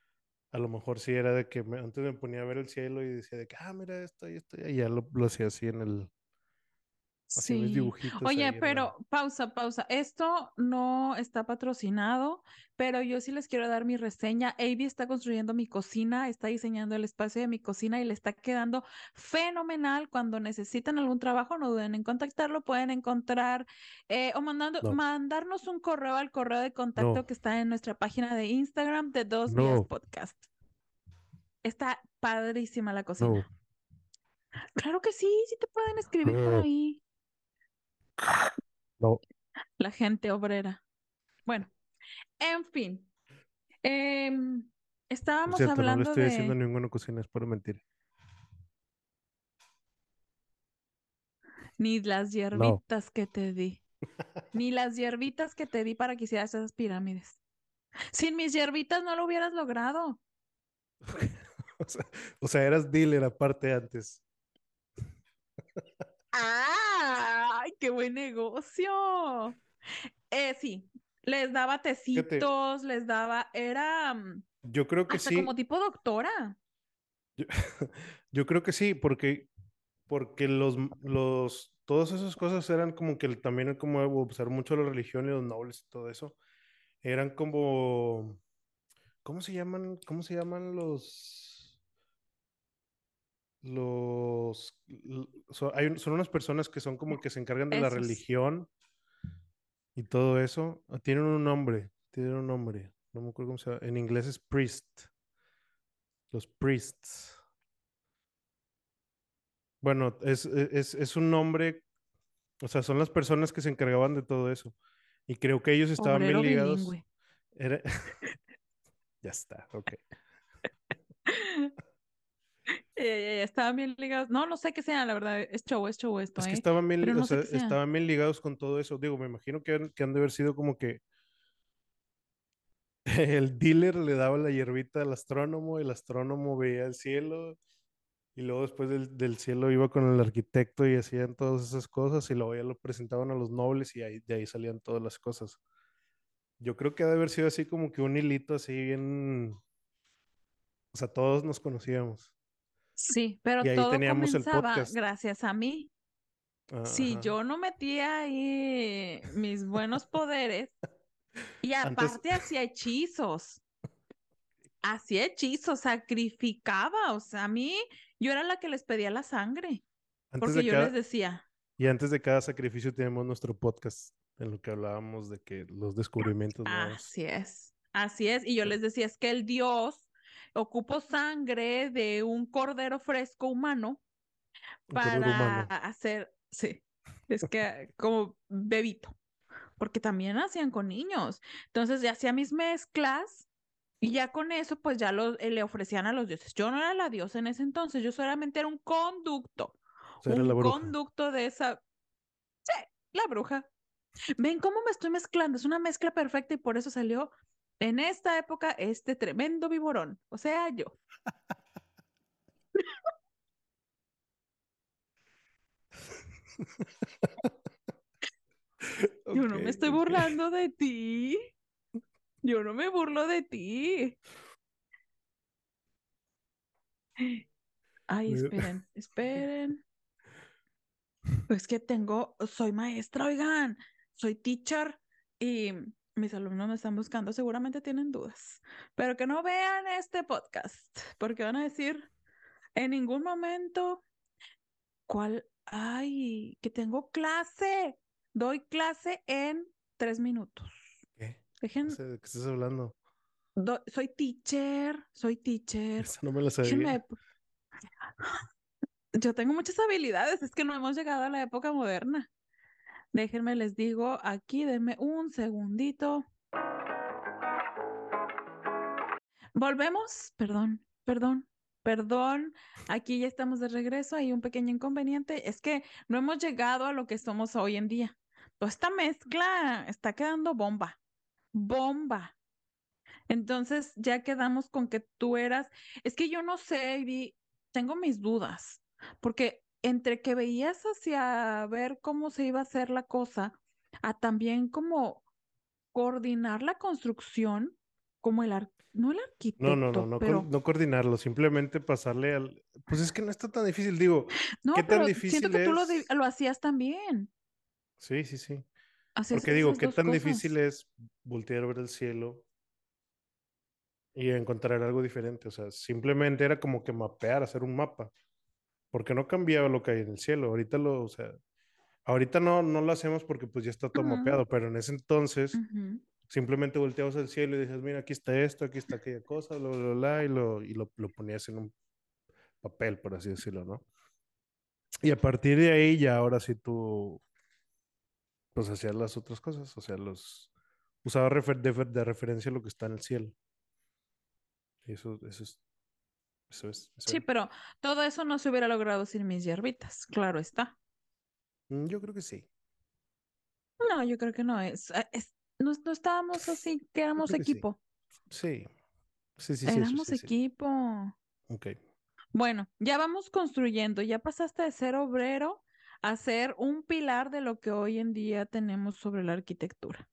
a lo mejor sí era de que me- antes me ponía a ver el cielo y decía de que, ah, mira esto y esto, y ya lo, lo hacía así en el, Sí. dibujitos Oye, ahí pero pausa, pausa. Esto no está patrocinado, pero yo sí les quiero dar mi reseña. Avi está construyendo mi cocina, está diseñando el espacio de mi cocina y le está quedando fenomenal. Cuando necesitan algún trabajo, no duden en contactarlo. Pueden encontrar eh, o mandando, No, mandarnos un correo al correo de contacto no, que está en nuestra página de Instagram de Dos Vías no, Podcast. Está padrísima la cocina. Claro que sí, sí te pueden escribir por no, ahí. No. La gente obrera. Bueno, en fin. em, estábamos cierto, no le hablando estoy haciendo de ninguna cocina, es por mentir. ni las No. hierbitas que te di, ni las hierbitas que te di para que hicieras esas pirámides. Sin mis hierbitas no lo hubieras logrado. O sea, o sea, eras dealer aparte antes. ¡Ay, qué buen negocio! Eh, sí, les daba tecitos, les daba, era mm, yo creo que hasta como sí. tipo doctora. Yo, yo creo que sí, porque, porque los, los, todas esas cosas eran como que también como observar mucho la religión y los nobles y todo eso. Eran como, ¿cómo se llaman? ¿Cómo se llaman los, los, hay son unas personas que son como que se encargan de la religión y todo eso? Ah, Tienen un nombre, tienen un nombre. No me acuerdo cómo se llama. En inglés es priest, los priests. Bueno, es, e- es, es un nombre, o sea, son las personas que se encargaban de todo eso. Y creo que ellos estaban bien ligados. Era... Ya está, ok. Eh, estaban bien ligados. No, no sé qué sean, la verdad. Es show, es show esto, Es que ¿eh? estaban bien, o no sé sea, estaban bien ligados con todo eso. Digo, me imagino que han, que han de haber sido como que el dealer le daba la hierbita al astrónomo, el astrónomo veía el cielo y luego después del, del cielo iba con el arquitecto y hacían todas esas cosas y luego ya lo presentaban a los nobles y ahí, de ahí salían todas las cosas. Yo creo que ha de haber sido así como que un hilito así bien, o sea, todos nos conocíamos Sí, pero y todo comenzaba gracias a mí. Si Ajá. yo no metía ahí mis buenos poderes y Antes, aparte hacía hechizos, hacía hechizos, sacrificaba, o sea, a mí yo era la que les pedía la sangre, antes porque yo les decía, y antes de cada sacrificio tenemos nuestro podcast en lo que hablábamos de que los descubrimientos nuevos. así es, así es, y yo les decía, es que el Dios ocupó sangre de un cordero fresco humano para humano. hacer, sí, es que como bebito. porque también hacían con niños. Entonces ya hacía mis mezclas y ya con eso pues ya lo, eh, le ofrecían a los dioses. Yo no era la diosa en ese entonces, yo solamente era un conducto, O sea, era la un conducto de esa, sí, la bruja. Ven cómo me estoy mezclando, es una mezcla perfecta y por eso salió en esta época este tremendo viborón, o sea, yo. Yo no me estoy burlando de ti. Yo no me burlo de ti. Ay, esperen, esperen. Es que tengo, soy maestra, oigan, soy teacher y mis alumnos me están buscando, seguramente tienen dudas, pero que no vean este podcast, porque van a decir en ningún momento cuál, ay, que tengo clase, doy clase en tres minutos. ¿Qué? No Dejen, sé de qué estás hablando. do- soy teacher, soy teacher. No me la sabía. Déjenme, yo tengo muchas habilidades, es que no hemos llegado a la época moderna. Déjenme, les digo aquí, denme un segundito. Volvemos, perdón, perdón, perdón. Aquí ya estamos de regreso. Hay un pequeño inconveniente. Es que no hemos llegado a lo que somos hoy en día. Toda esta mezcla está quedando bomba, bomba. Entonces ya quedamos con que tú eras. Es que yo no sé, Ivy, tengo mis dudas, porque entre que veías hacia ver cómo se iba a hacer la cosa, a también como coordinar la construcción, como el ar- no el No, no, no, arquitecto, no, pero no coordinarlo, simplemente pasarle al... Pues es que no está tan difícil, digo, no, ¿qué tan pero siento difícil que tú lo, es? hacías también. Sí, sí, sí. Hacías Porque digo, ¿qué tan difícil es voltear a ver el cielo y encontrar algo diferente? O sea, simplemente era como que mapear, hacer un mapa, porque no cambiaba lo que hay en el cielo. Ahorita lo, o sea, ahorita no, no lo hacemos porque pues ya está todo mapeado, pero en ese entonces simplemente volteabas al cielo y dices, mira, aquí está esto, aquí está aquella cosa, bla, bla, bla, y lo, y lo, lo ponías en un papel, por así decirlo, ¿no? Y a partir de ahí ya ahora sí tú, pues hacías las otras cosas, o sea, los usaba refer- de, de referencia lo que está en el cielo. Y eso, eso es, eso es, eso Sí, pero todo eso no se hubiera logrado sin mis hierbitas, claro está. Mm, Yo creo que sí, No, yo creo que no es. es- no, no estábamos así, que éramos creo que sí. equipo. Sí, sí, sí, Éramos sí, sí. equipo. Ok. Bueno, ya vamos construyendo. Ya pasaste de ser obrero a ser un pilar de lo que hoy en día tenemos sobre la arquitectura.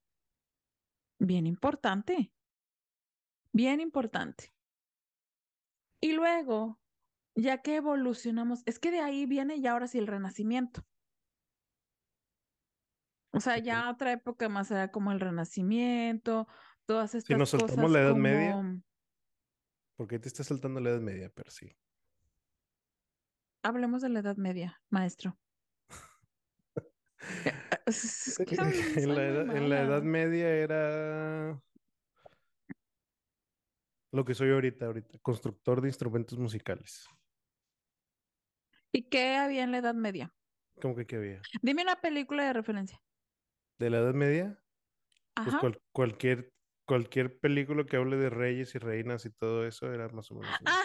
Bien importante, bien importante. Y luego, ya que evolucionamos, es que de ahí viene ya ahora sí el renacimiento. O sea, ya otra época más era como el renacimiento, todas Si estas nos saltamos cosas la Edad Media, porque te está saltando la Edad Media, pero sí. Hablemos de la Edad Media, maestro. En la edad, en la Edad mala. Media era lo que soy ahorita, ahorita, constructor de instrumentos musicales. ¿Y qué había en la Edad Media? ¿Cómo que qué había? Dime una película de referencia. De la Edad Media, pues Ajá. cual- cualquier, cualquier película que hable de reyes y reinas y todo eso era más o menos Ah,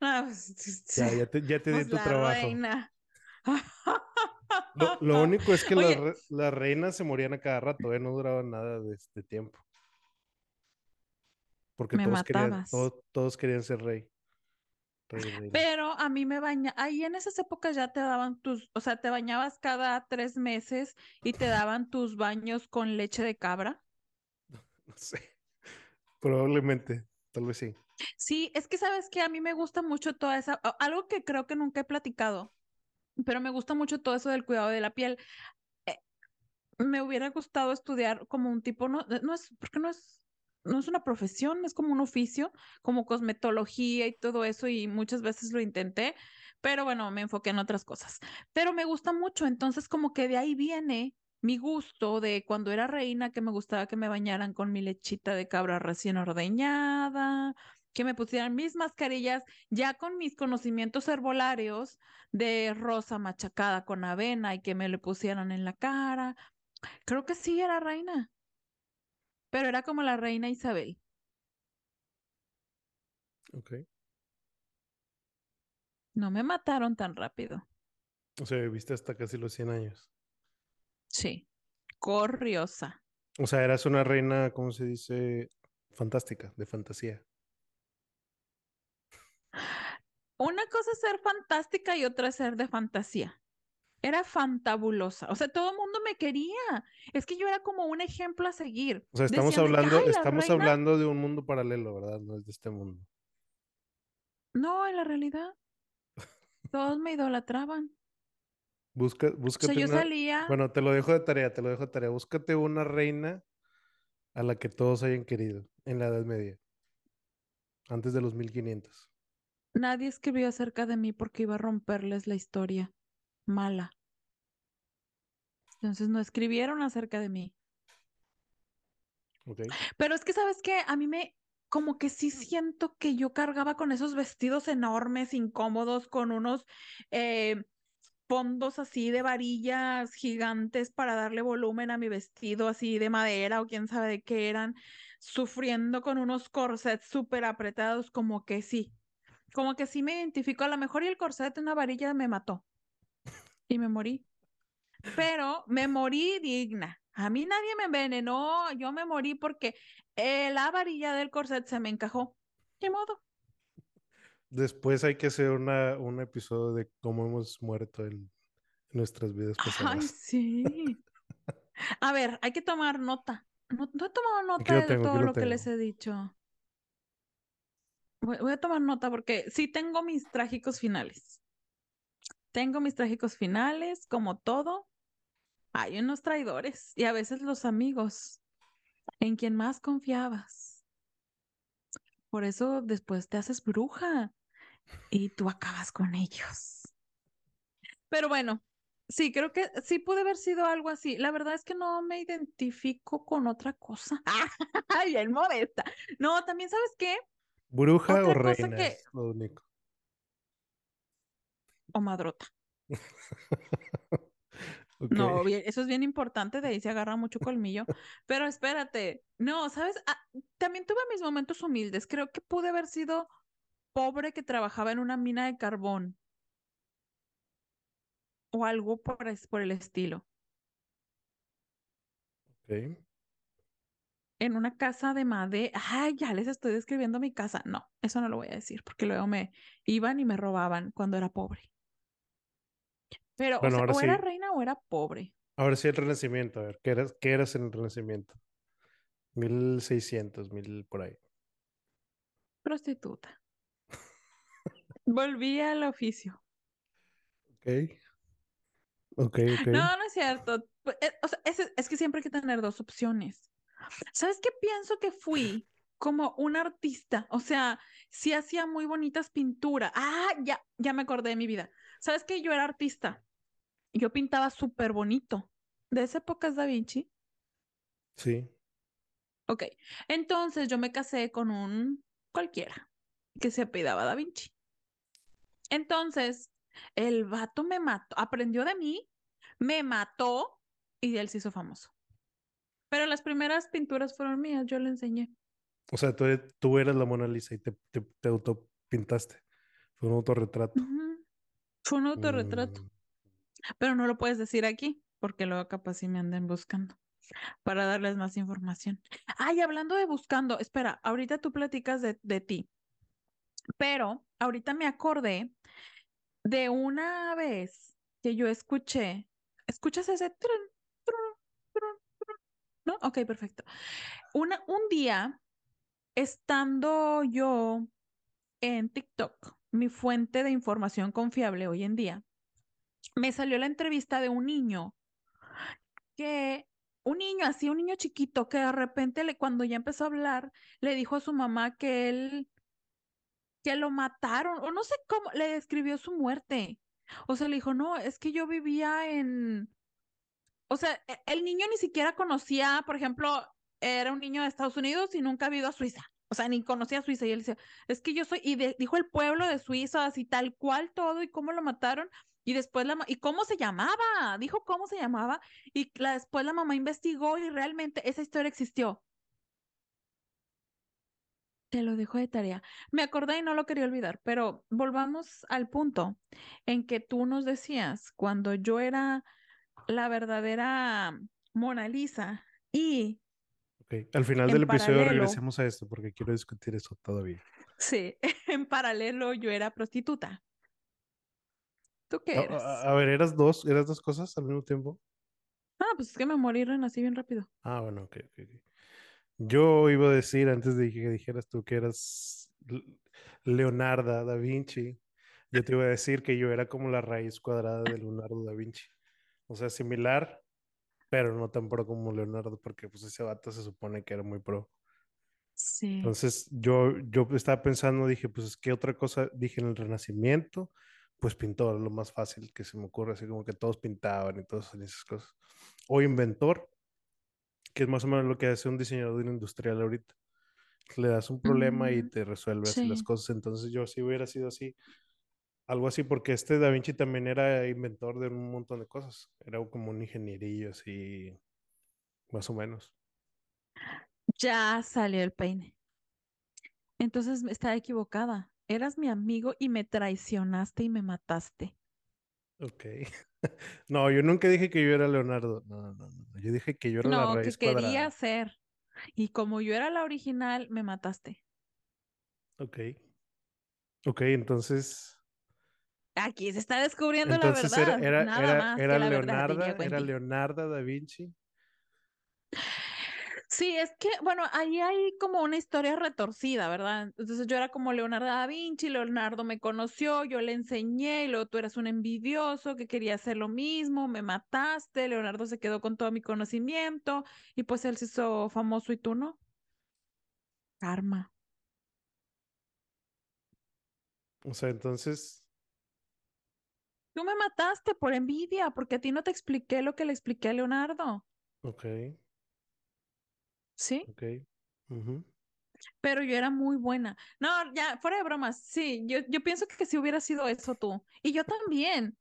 no, pues, Ya, ya te, ya te di pues tu la trabajo. reina. Lo, lo único es que las, las reinas se morían a cada rato, ¿eh? No duraban nada de este tiempo. Porque todos querían, todos, todos querían ser rey. Pero a mí me baña, ahí en esas épocas ya te daban tus, o sea, te bañabas cada tres meses y te daban tus baños con leche de cabra. No sé. Probablemente, tal vez sí. Sí, es que sabes que a mí me gusta mucho toda esa, algo que creo que nunca he platicado, pero me gusta mucho todo eso del cuidado de la piel. Eh, me hubiera gustado estudiar como un tipo, no, no es, porque no es, no es una profesión, es como un oficio, como cosmetología y todo eso, y muchas veces lo intenté, pero bueno, me enfoqué en otras cosas. Pero me gusta mucho, entonces como que de ahí viene mi gusto de cuando era reina, que me gustaba que me bañaran con mi lechita de cabra recién ordeñada, que me pusieran mis mascarillas, ya con mis conocimientos herbolarios de rosa machacada con avena y que me le pusieran en la cara. Creo que sí era reina, pero era como la reina Isabel. Ok. No me mataron tan rápido. O sea, viviste hasta casi los 100 años. Sí, corriosa. O sea, eras una reina, ¿cómo se dice? Fantástica, de fantasía. Una cosa es ser fantástica y otra es ser de fantasía. Era fantabulosa. O sea, todo el mundo me quería. Es que yo era como un ejemplo a seguir. O sea, estamos Decían hablando, "Ay, la estamos reina". hablando de un mundo paralelo, ¿verdad? No es de este mundo. No, en la realidad, todos me idolatraban. Busca, O sea, búscate yo una. salía, Bueno, te lo dejo de tarea, te lo dejo de tarea. Búscate una reina a la que todos hayan querido en la Edad Media, antes de los 1500. nadie escribió acerca de mí porque iba a romperles la historia mala. Entonces no escribieron acerca de mí. Pero es que, ¿sabes qué? A mí me, como que sí siento que yo cargaba con esos vestidos enormes, incómodos, con unos eh, fondos así de varillas gigantes para darle volumen a mi vestido así de madera o quién sabe de qué eran, sufriendo con unos corsets súper apretados, como que sí, como que sí me identifico. A lo mejor y el corset de una varilla me mató y me morí. Pero me morí digna. A mí nadie me envenenó, yo me morí porque eh, la varilla del corset se me encajó. ¿Qué modo? Después hay que hacer una, un episodio de cómo hemos muerto en, nuestras vidas Ay, pasadas. sí. A ver, hay que tomar nota. No, no he tomado nota de todo lo lo que les he dicho. Voy, voy a tomar nota porque sí tengo mis trágicos finales. Tengo mis trágicos finales, como todo. Hay unos traidores y a veces los amigos en quien más confiabas. Por eso después te haces bruja y tú acabas con ellos. Pero bueno, sí, creo que sí puede haber sido algo así. La verdad es que no me identifico con otra cosa. Bien modesta. No, también sabes qué? ¿Bruja o Otra reina? que... Es lo único. O madrota. No, bien, eso es bien importante, de ahí se agarra mucho colmillo. Pero espérate, no, ¿sabes? Ah, también tuve mis momentos humildes. Creo que pude haber sido pobre que trabajaba en una mina de carbón o algo por, es- por el estilo. En una casa de madera. Ay, ya les estoy describiendo mi casa. No, eso no lo voy a decir porque luego me iban y me robaban cuando era pobre. Pero, o Bueno, sea, ahora o era reina o era pobre. ahora sí el Renacimiento, a ver, ¿qué eras, qué eras en el Renacimiento? 1600, mil por ahí. Prostituta. Volví al oficio. Ok, ok, ok. No, no es cierto. Eh, O sea, es, es que siempre hay que tener dos opciones. ¿Sabes qué pienso que fui? Como un artista. O sea, sí hacía muy bonitas pinturas. Ah, ya, ya me acordé de mi vida. ¿Sabes que yo era artista? Yo pintaba súper bonito. De esa época es Da Vinci. Sí, Ok. Entonces yo me casé con un cualquiera que se apellidaba Da Vinci. Entonces, el vato me mató, aprendió de mí, me mató y él se hizo famoso. Pero las primeras pinturas fueron mías, yo le enseñé. o sea, tú, eres- tú eras la Mona Lisa y te, te, te autopintaste. Fue un autorretrato. Ujú. Fue un autorretrato, Mm, pero no lo puedes decir aquí porque luego capaz si me anden buscando para darles más información. Ay, hablando de buscando, espera, ahorita tú platicas de, de ti, pero ahorita me acordé de una vez que yo escuché, ¿escuchas ese? trun, trun, trun, trun? ¿No? Ok, perfecto. Una, un día, estando yo en TikTok, mi fuente de información confiable hoy en día, me salió la entrevista de un niño que, un niño así, un niño chiquito, que de repente le, cuando ya empezó a hablar, le dijo a su mamá que él, que lo mataron, o no sé cómo, le describió su muerte. O sea, le dijo, no, es que yo vivía en, o sea, e- el niño ni siquiera conocía, por ejemplo, era un niño de Estados Unidos y nunca ha ido a Suiza. O sea, ni conocía a Suiza. Y él decía, es que yo soy, y dijo el pueblo de Suiza, así tal cual todo, y cómo lo mataron. Y después la, y cómo se llamaba, dijo cómo se llamaba. Y la, después la mamá investigó y realmente esa historia existió. Te lo dejo de tarea. Me acordé y no lo quería olvidar, pero volvamos al punto en que tú nos decías, cuando yo era la verdadera Mona Lisa y. Al final en del episodio paralelo, regresemos a esto porque quiero discutir eso todavía. sí, en paralelo yo era prostituta. ¿Tú qué eras? a- a ver, ¿eras dos, eras dos cosas al mismo tiempo? Ah, pues es que me morí y renací bien rápido. Ah, bueno, ok, ok. ok. Yo iba a decir antes de que dijeras tú que eras Leonarda da Vinci, yo te iba a decir que yo era como la raíz cuadrada de Leonardo da Vinci. O sea, similar, pero no tan pro como Leonardo, porque pues ese vato se supone que era muy pro. Sí. Entonces yo, yo estaba pensando, dije, pues qué otra cosa, dije en el Renacimiento, pues pintor, lo más fácil que se me ocurre, así como que todos pintaban y todas esas cosas. O inventor, que es más o menos lo que hace un diseñador industrial ahorita. Le das un problema y Mm, te resuelve así las sí. cosas. Entonces yo sí hubiera sido así, algo así, porque este Da Vinci también era inventor de un montón de cosas. Era como un ingenierillo así, más o menos. Ya salió el peine. Entonces estaba equivocada. Eras mi amigo y me traicionaste y me mataste. Ok. No, yo nunca dije que yo era Leonardo. No, no, no. no. Yo dije que yo era la No, que raíz quería cuadrada. ser. Y como yo era la original, me mataste. Ok. Ok, entonces. Aquí se está descubriendo la Entonces era, verdad. era, Nada era, más era que la verdad, era. Leonarda da Vinci. Sí, es que, bueno, ahí hay como una historia retorcida, ¿verdad? Entonces yo era como Leonardo da Vinci, Leonardo me conoció, yo le enseñé, y luego tú eras un envidioso que quería hacer lo mismo, me mataste, Leonardo se quedó con todo mi conocimiento y pues él se hizo famoso y tú no. Karma. O sea, entonces. Tú me mataste por envidia, porque a ti no te expliqué lo que le expliqué a Leonardo, Ok, ¿sí? ok. Pero yo era muy buena. No, ya, fuera de bromas, sí, yo, yo pienso que si hubiera sido eso tú. Y yo también.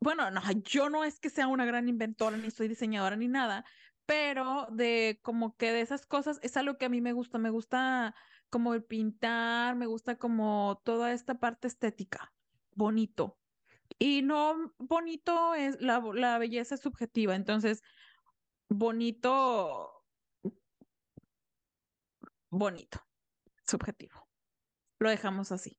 Bueno, no, yo no es que sea una gran inventora, ni soy diseñadora, ni nada, pero de como que de esas cosas es algo que a mí me gusta. Me gusta como el pintar, me gusta como toda esta parte estética, bonito. Y no bonito es, la, la belleza es subjetiva, entonces bonito, bonito, subjetivo. Lo dejamos así.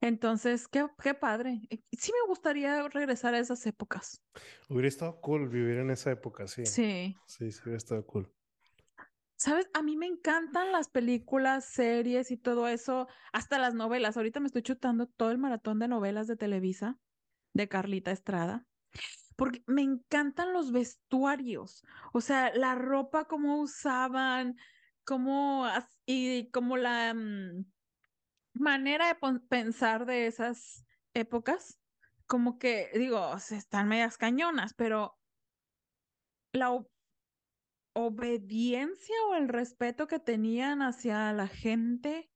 Entonces, qué, qué padre. Eh, Sí me gustaría regresar a esas épocas. Hubiera estado cool vivir en esa época, sí. Sí. Sí, sí, hubiera estado cool. ¿Sabes? A mí me encantan las películas, series y todo eso, hasta las novelas. Ahorita me estoy chutando todo el maratón de novelas de Televisa, de Carlita Estrada, porque me encantan los vestuarios, o sea, la ropa, cómo usaban, cómo, y como la mm, manera de pensar de esas épocas, como que, digo, están medias cañonas, pero la obediencia o el respeto que tenían hacia la gente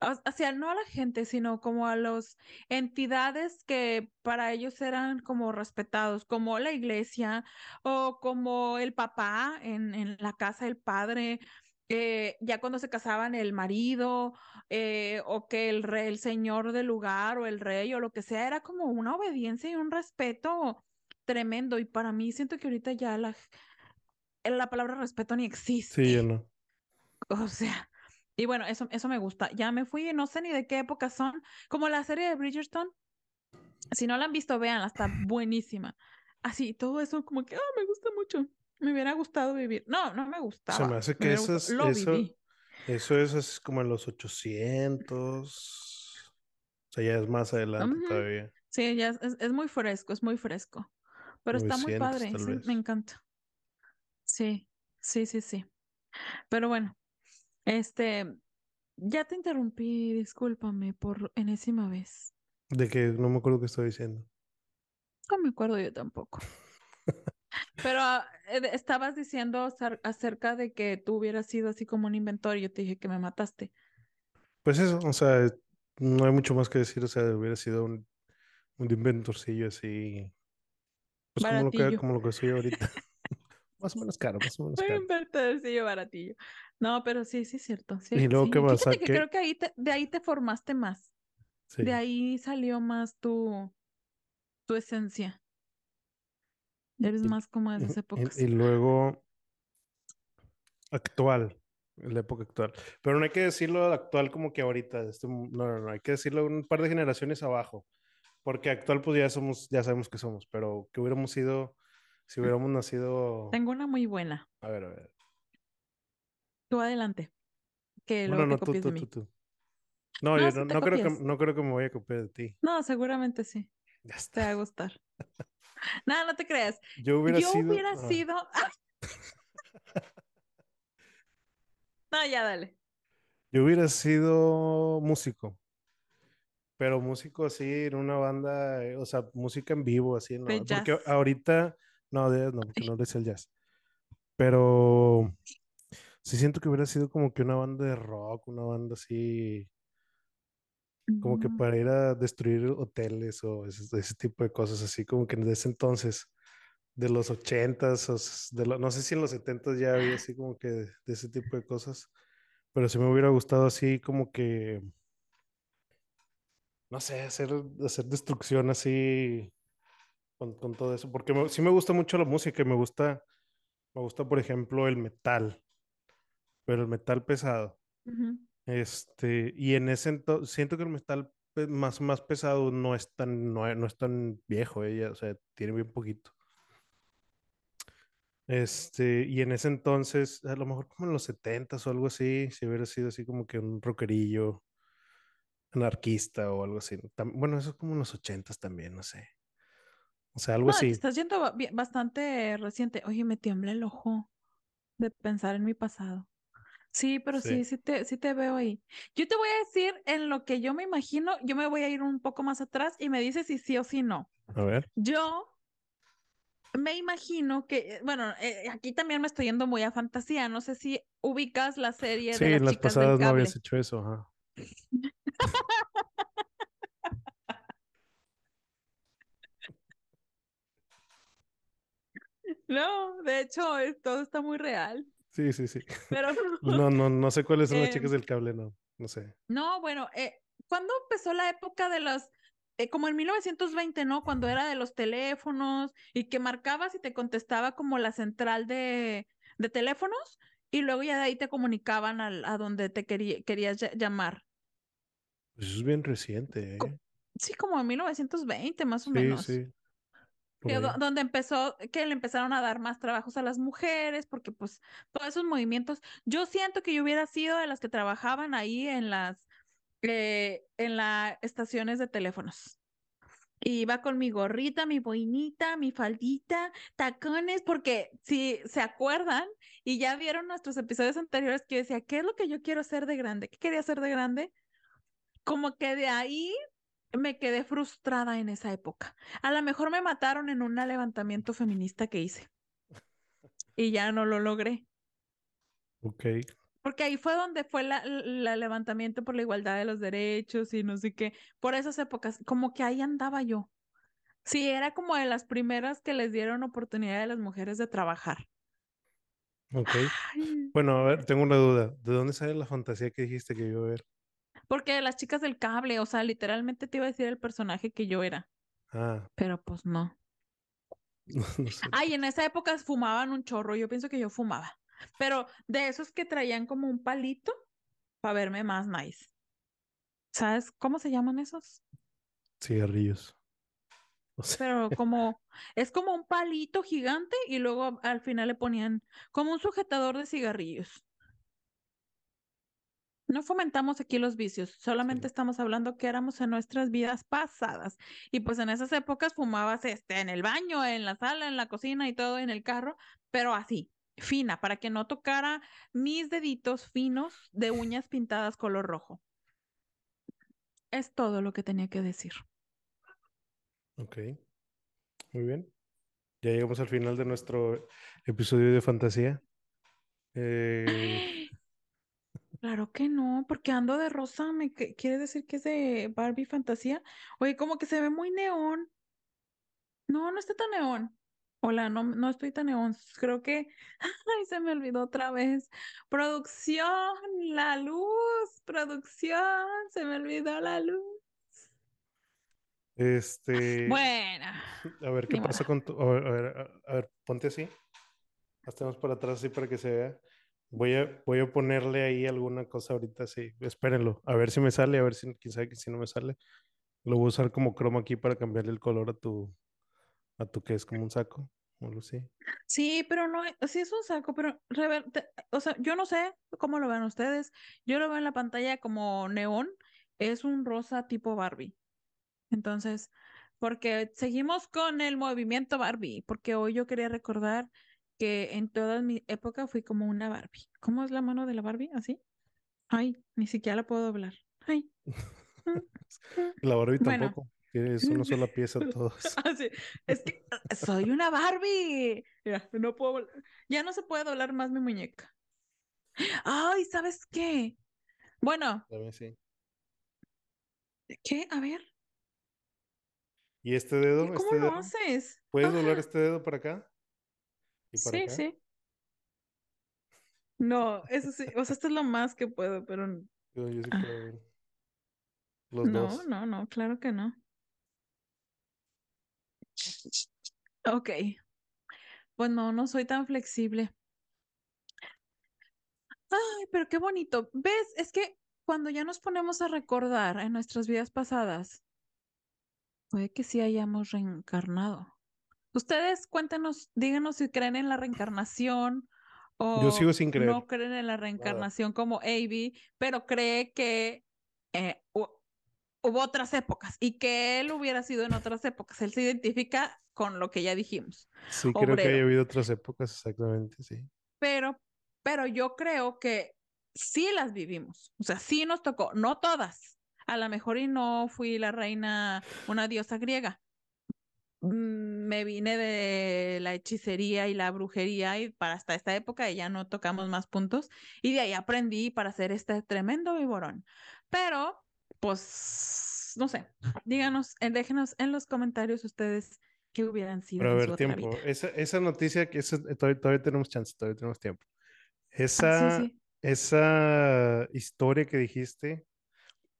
ha- hacia no a la gente, sino como a las entidades que para ellos eran como respetados, como la iglesia o como el papá en, en la casa del padre, eh, ya cuando se casaban el marido eh, o que el rey, el señor del lugar o el rey o lo que sea, era como una obediencia y un respeto tremendo. Y para mí siento que ahorita ya la, la palabra respeto ni Sí, existe. no. O sea, y bueno, eso, eso me gusta. Ya me fui, no sé ni de qué época son. Como la serie de Bridgerton. Si no la han visto, véanla, está buenísima. Así, todo eso como que, ah, me gusta mucho. Me hubiera gustado vivir. No, no me Se me gustaba. hace que hubiera eso Lo eso, viví. eso es, es como en los 800. O sea, ya es más adelante todavía. Sí, ya es, es- muy fresco, es muy fresco. Pero está muy 900 padre, sí, me encanta. Sí, sí, sí, sí. Pero bueno, este, ya te interrumpí, discúlpame por enésima vez. De que no me acuerdo qué estoy diciendo. No me acuerdo yo tampoco. Pero ah, eh, de- estabas diciendo acer- acerca de que tú hubieras sido así como un inventor y yo te dije que me mataste. Pues eso, o sea, no hay mucho más que decir. O sea, hubiera sido un, un inventorcillo así. Pues como lo que, como lo que soy ahorita. Más o menos caro, más o menos Un caro. inventorcillo baratillo. No, pero sí, sí es cierto. Y luego, ¿qué sí. más? Fíjate que creo que ahí te, de ahí te formaste más. De Sí. ahí salió más tu, tu esencia. Eres Y, más como de esas y- y épocas. luego, actual. La época actual. Pero no hay que decirlo actual como que ahorita. este no, no, no. Hay que decirlo un par de generaciones abajo. Porque actual, pues ya somos, ya sabemos que somos. Pero que hubiéramos sido, si hubiéramos nacido. Tengo una muy buena. A ver, a ver. Tú adelante, que Bueno, luego te no, tú, copies de tú, tú, mí. tú. No, No, yo no, te no creo que, no creo que me voy a copiar de ti. No, seguramente sí. Ya Te va a gustar. Nada, no te creas. Yo hubiera Yo sido. hubiera ah, sido. No, ya dale. yo hubiera sido músico. Pero músico así en una banda, eh, o sea, música en vivo, así, De ¿no? Porque ahorita, no, no, porque no es el jazz. Pero sí siento que hubiera sido como que una banda de rock, una banda así, como que para ir a destruir hoteles o ese, ese tipo de cosas, así como que de ese entonces, de los ochentas, lo- no sé si en los setentas ya había así como que de, de ese tipo de cosas, pero sí me hubiera gustado así como que, no sé, hacer, hacer destrucción así con, con todo eso, porque me- sí me gusta mucho la música y me gusta, me gusta, por ejemplo, el metal, pero el metal pesado. ujú. Este, y en ese entonces, siento que el metal pe- más, más pesado no es tan, no, no es tan viejo, ella, o sea, tiene bien poquito. Este, y en ese entonces, a lo mejor como en los setentas o algo así, si hubiera sido así como que un rockerillo anarquista o algo así. Bueno, eso es como en los ochentas también, no sé. O sea, algo No, así. estás yendo bastante reciente. Oye, me tiembla el ojo de pensar en mi pasado. Sí, pero Sí. sí, sí te, sí te veo ahí. Yo te voy a decir en lo que yo me imagino, yo me voy a ir un poco más atrás y me dices si sí o si no. A ver. Yo me imagino que, bueno, eh, aquí también me estoy yendo muy a fantasía. No sé si ubicas la serie Sí, de las en las chicas del pasadas no habías hecho eso, ajá. No, de hecho, todo está muy real. Sí, sí, sí. Pero No, no, no sé cuáles son las chicas em, del cable, no, no sé. No, bueno, eh, ¿cuándo empezó la época de los, eh, como en 1920, ¿no? Cuando era de los teléfonos y que marcabas y te contestaba como la central de, de teléfonos y luego ya de ahí te comunicaban al- a donde te quería, querías ll- llamar. Pues eso es bien reciente, ¿eh? Sí, como en 1920 más o Sí, menos. sí, por que donde empezó, que le empezaron a dar más trabajos a las mujeres, porque pues todos esos movimientos, yo siento que yo hubiera sido de las que trabajaban ahí en las, eh, en las estaciones de teléfonos. Y Iba con mi gorrita, mi boinita, mi faldita, tacones, porque si se acuerdan y ya vieron nuestros episodios anteriores que yo decía, ¿qué es lo que yo quiero ser de grande? ¿Qué quería ser de grande? Como que de ahí me quedé frustrada en esa época. A lo mejor me mataron en un levantamiento feminista que hice y ya no lo logré. Ok, Porque ahí fue donde fue la, la levantamiento por la igualdad de los derechos y no sé qué. Por esas épocas, como que ahí andaba yo. Sí, era como de las primeras que les dieron oportunidad a las mujeres de trabajar. ok. Ay, Bueno, a ver, tengo una duda. ¿De dónde sale la fantasía que dijiste que iba a ver? Porque las chicas del cable, o sea, literalmente te iba a decir el personaje que yo era, Ah, pero pues no. no, no sé. Ay, en esa época fumaban un chorro, yo pienso que yo fumaba, pero de esos que traían como un palito para verme más nice. ¿Sabes cómo se llaman esos? Cigarrillos. No sé. Pero como, es como un palito gigante y luego al final le ponían como un sujetador de cigarrillos. No fomentamos aquí los vicios, solamente Sí. estamos hablando que éramos en nuestras vidas pasadas. Y pues en esas épocas fumabas este en el baño, en la sala, en la cocina y todo en el carro, pero así, fina, para que no tocara mis deditos finos de uñas pintadas color rojo. Es todo lo que tenía que decir. Ok, muy bien. Ya llegamos al final de nuestro episodio de fantasía. Eh, Claro que no, porque ando de rosa, me quiere decir que es de Barbie fantasía. Oye, como que se ve muy neón. No, no está tan neón. Hola, no, no estoy tan neón. Creo que, ay, se me olvidó otra vez. Producción, la luz, producción, se me olvidó la luz. este, Bueno, a ver, ¿qué ni pasa con tu... A ver, a ver, a- a ver, ponte así. Hacemos para atrás así para que se vea. Voy a, voy a ponerle ahí alguna cosa ahorita, sí. Espérenlo. A ver si me sale, a ver si, quién sabe que si no me sale. Lo voy a usar como croma aquí para cambiarle el color a tu, a tu que es como un saco. O algo así. Sí, pero no, sí es un saco, pero, rever- te- o sea, yo no sé cómo lo ven ustedes. Yo lo veo en la pantalla como neón, es un rosa tipo Barbie. Entonces, porque seguimos con el movimiento Barbie, porque hoy yo quería recordar que en toda mi época fui como una Barbie. ¿Cómo es la mano de la Barbie? ¿Así? Ay, ni siquiera la puedo doblar. Ay. mm. La Barbie Bueno, tampoco. Es una sola pieza todos. así, es que ah, soy una Barbie. Ya, no puedo, ya no se puede doblar más mi muñeca. Ay, ¿sabes qué? Bueno, ver, sí. ¿qué? A ver, ¿Y este dedo? ¿cómo ¿Este lo dedo? haces? ¿Puedes doblar Ah, este dedo para acá? ¿Y para sí, acá? sí. No, eso sí, o sea, esto es lo más que puedo, pero Yo, yo sí ah, puedo ver. Los no, dos. no, no, claro que no. Ok, pues no, no soy tan flexible. Ay, pero qué bonito. ¿Ves? Es que cuando ya nos ponemos a recordar en nuestras vidas pasadas, puede que sí hayamos reencarnado. Ustedes cuéntenos, díganos si creen en la reencarnación Yo sigo o sin creer. no creen en la Nada. reencarnación como Avi, pero cree que eh, hu- hubo otras épocas y que él hubiera sido en otras épocas. Él se identifica con lo que ya dijimos, Sí, creo que haya habido otras épocas, exactamente, sí. Pero, pero yo creo que sí las vivimos. O sea, sí nos tocó, no todas. A lo mejor y no fui la reina, una diosa griega. Mm, Me vine de la hechicería y la brujería y para hasta esta época ya no tocamos más puntos. Y de ahí aprendí para hacer este tremendo viborón. Pero, pues, no sé, díganos, eh, déjenos en los comentarios ustedes qué hubieran sido Pero a ver, tiempo. Esa, esa noticia que esa- todavía, todavía tenemos chance, todavía tenemos tiempo. Ah, sí, Esa, sí. esa historia que dijiste,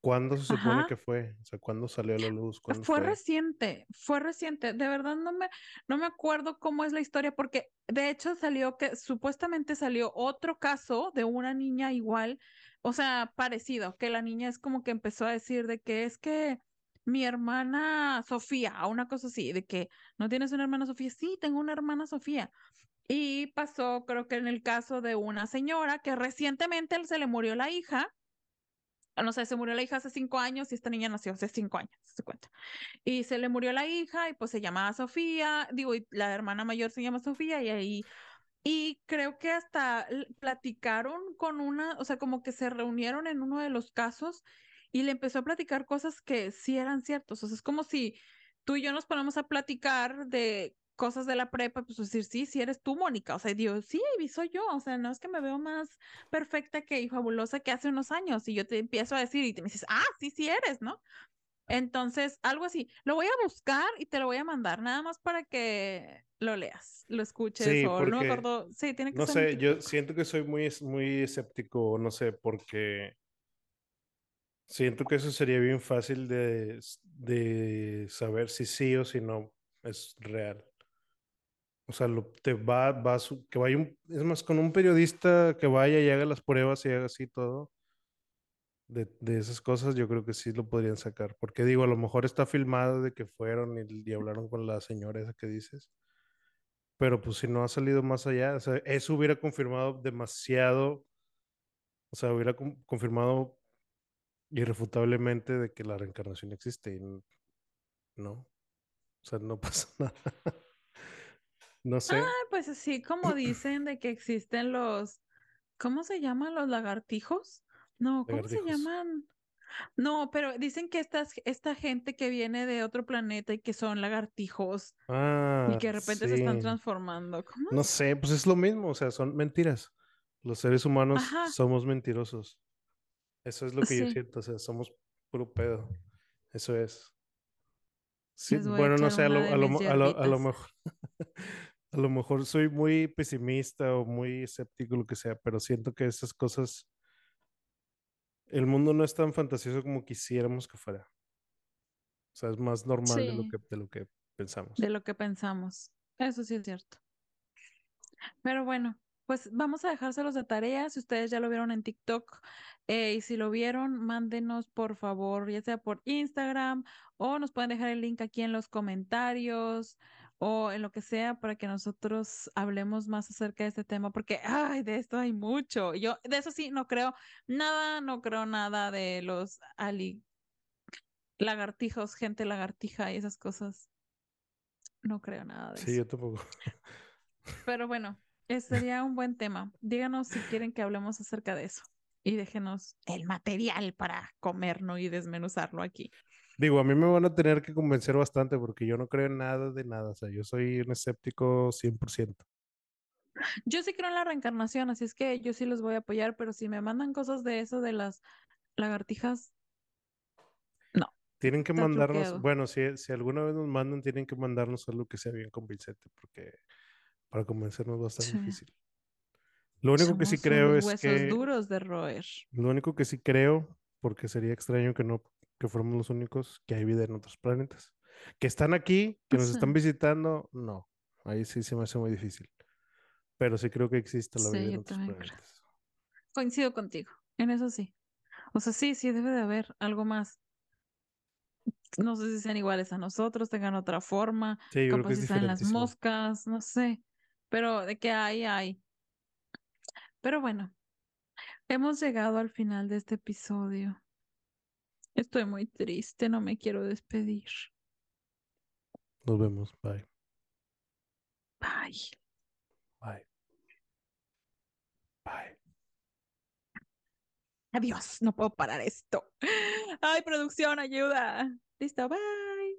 ¿cuándo se supone Ajá. que fue? O sea, ¿cuándo salió a la luz? ¿Cuándo Fue fue? reciente, fue reciente. De verdad no me, no me acuerdo cómo es la historia, porque de hecho salió que supuestamente salió otro caso de una niña igual, o sea, parecido, que la niña es como que empezó a decir de que es que mi hermana Sofía, una cosa así, de que no tienes una hermana Sofía, sí, tengo una hermana Sofía. Y pasó, creo que en el caso de una señora que recientemente se le murió la hija, no sé, se murió la hija hace cinco años y esta niña nació hace cinco años, se cuenta. Y se le murió la hija y pues se llamaba Sofía, digo, y la hermana mayor se llama Sofía y ahí y creo que hasta platicaron con una, o sea, como que se reunieron en uno de los casos y le empezó a platicar cosas que sí eran ciertos. O sea, es como si tú y yo nos ponemos a platicar de cosas de la prepa, pues decir, sí, sí eres tú, Mónica. O sea, Dios, sí, soy yo. O sea, no es que me veo más perfecta que y fabulosa que hace unos años. Y yo te empiezo a decir y te me dices, ah, sí, sí eres, ¿no? Entonces, algo así. Lo voy a buscar y te lo voy a mandar, nada más para que lo leas, lo escuches Sí, o no me acuerdo. Sí, tiene que no ser en sé, yo siento que soy muy, muy escéptico, no sé, porque siento que eso sería bien fácil de, de saber si sí o si no es real. O sea, te va, va que vaya es más, con un periodista que vaya y haga las pruebas y haga así todo, de, de esas cosas, yo creo que sí lo podrían sacar. Porque digo, a lo mejor está filmado de que fueron y, y hablaron con la señora esa que dices. Pero pues si no ha salido más allá, eso hubiera confirmado demasiado, o sea, hubiera con- confirmado irrefutablemente de que la reencarnación existe y no, o sea, no pasa nada. No Ah, sé, pues así como dicen de que existen los, ¿cómo se llaman los lagartijos? No, ¿cómo se llaman? No, pero dicen que estas, esta gente que viene de otro planeta y que son lagartijos y Ah, que de repente se están transformando. ¿Cómo No sé, pues es lo mismo, o sea, son mentiras. Los seres humanos Ajá, somos mentirosos. Eso es lo que yo sí, siento, o sea, somos puro pedo. Eso es. Sí, bueno, no sé, a lo, a lo, a lo, a lo mejor, a lo mejor soy muy pesimista o muy escéptico, lo que sea, pero siento que esas cosas, el mundo no es tan fantasioso como quisiéramos que fuera. O sea, es más normal de lo que, de lo que pensamos. de lo que pensamos. Eso sí es cierto. Pero bueno, pues vamos a dejárselos de tarea. Si ustedes ya lo vieron en TikTok eh, y si lo vieron, mándenos por favor, ya sea por Instagram o nos pueden dejar el link aquí en los comentarios o en lo que sea para que nosotros hablemos más acerca de este tema, porque, ay, de esto hay mucho. Yo de eso sí no creo nada, no creo nada de los ali lagartijos, gente lagartija y esas cosas. No creo nada de Sí, eso. yo tampoco. Pero bueno, ese sería un buen tema. Díganos si quieren que hablemos acerca de eso y déjenos el material para comerlo y desmenuzarlo aquí. Digo, a mí me van a tener que convencer bastante porque yo no creo en nada de nada. O sea, yo soy un escéptico 100%. Yo sí creo en la reencarnación, así es que yo sí los voy a apoyar, pero si me mandan cosas de eso de las lagartijas, no, Tienen que está mandarnos, truqueado. bueno, si, si alguna vez nos mandan, tienen que mandarnos algo que sea bien convincente porque para convencernos va a estar Sí, difícil. Lo único que sí creo es huesos que, duros de roer. lo único que sí creo, porque sería extraño que no, que fuéramos los únicos, que hay vida en otros planetas. Que están aquí, que nos están visitando, no. Ahí sí se me hace muy difícil. Pero sí creo que existe la vida en otros creo. planetas. Coincido contigo, en eso sí. O sea, sí, sí, debe de haber algo más. No sé si sean iguales a nosotros, tengan otra forma, Sí, yo creo que capaz es si las moscas, no sé, pero de que hay, hay. Pero bueno, hemos llegado al final de este episodio. Estoy muy triste, no me quiero despedir. Nos vemos. Bye. Bye. Bye. Bye. Adiós, no puedo parar esto. Ay, producción, ayuda. Listo, bye.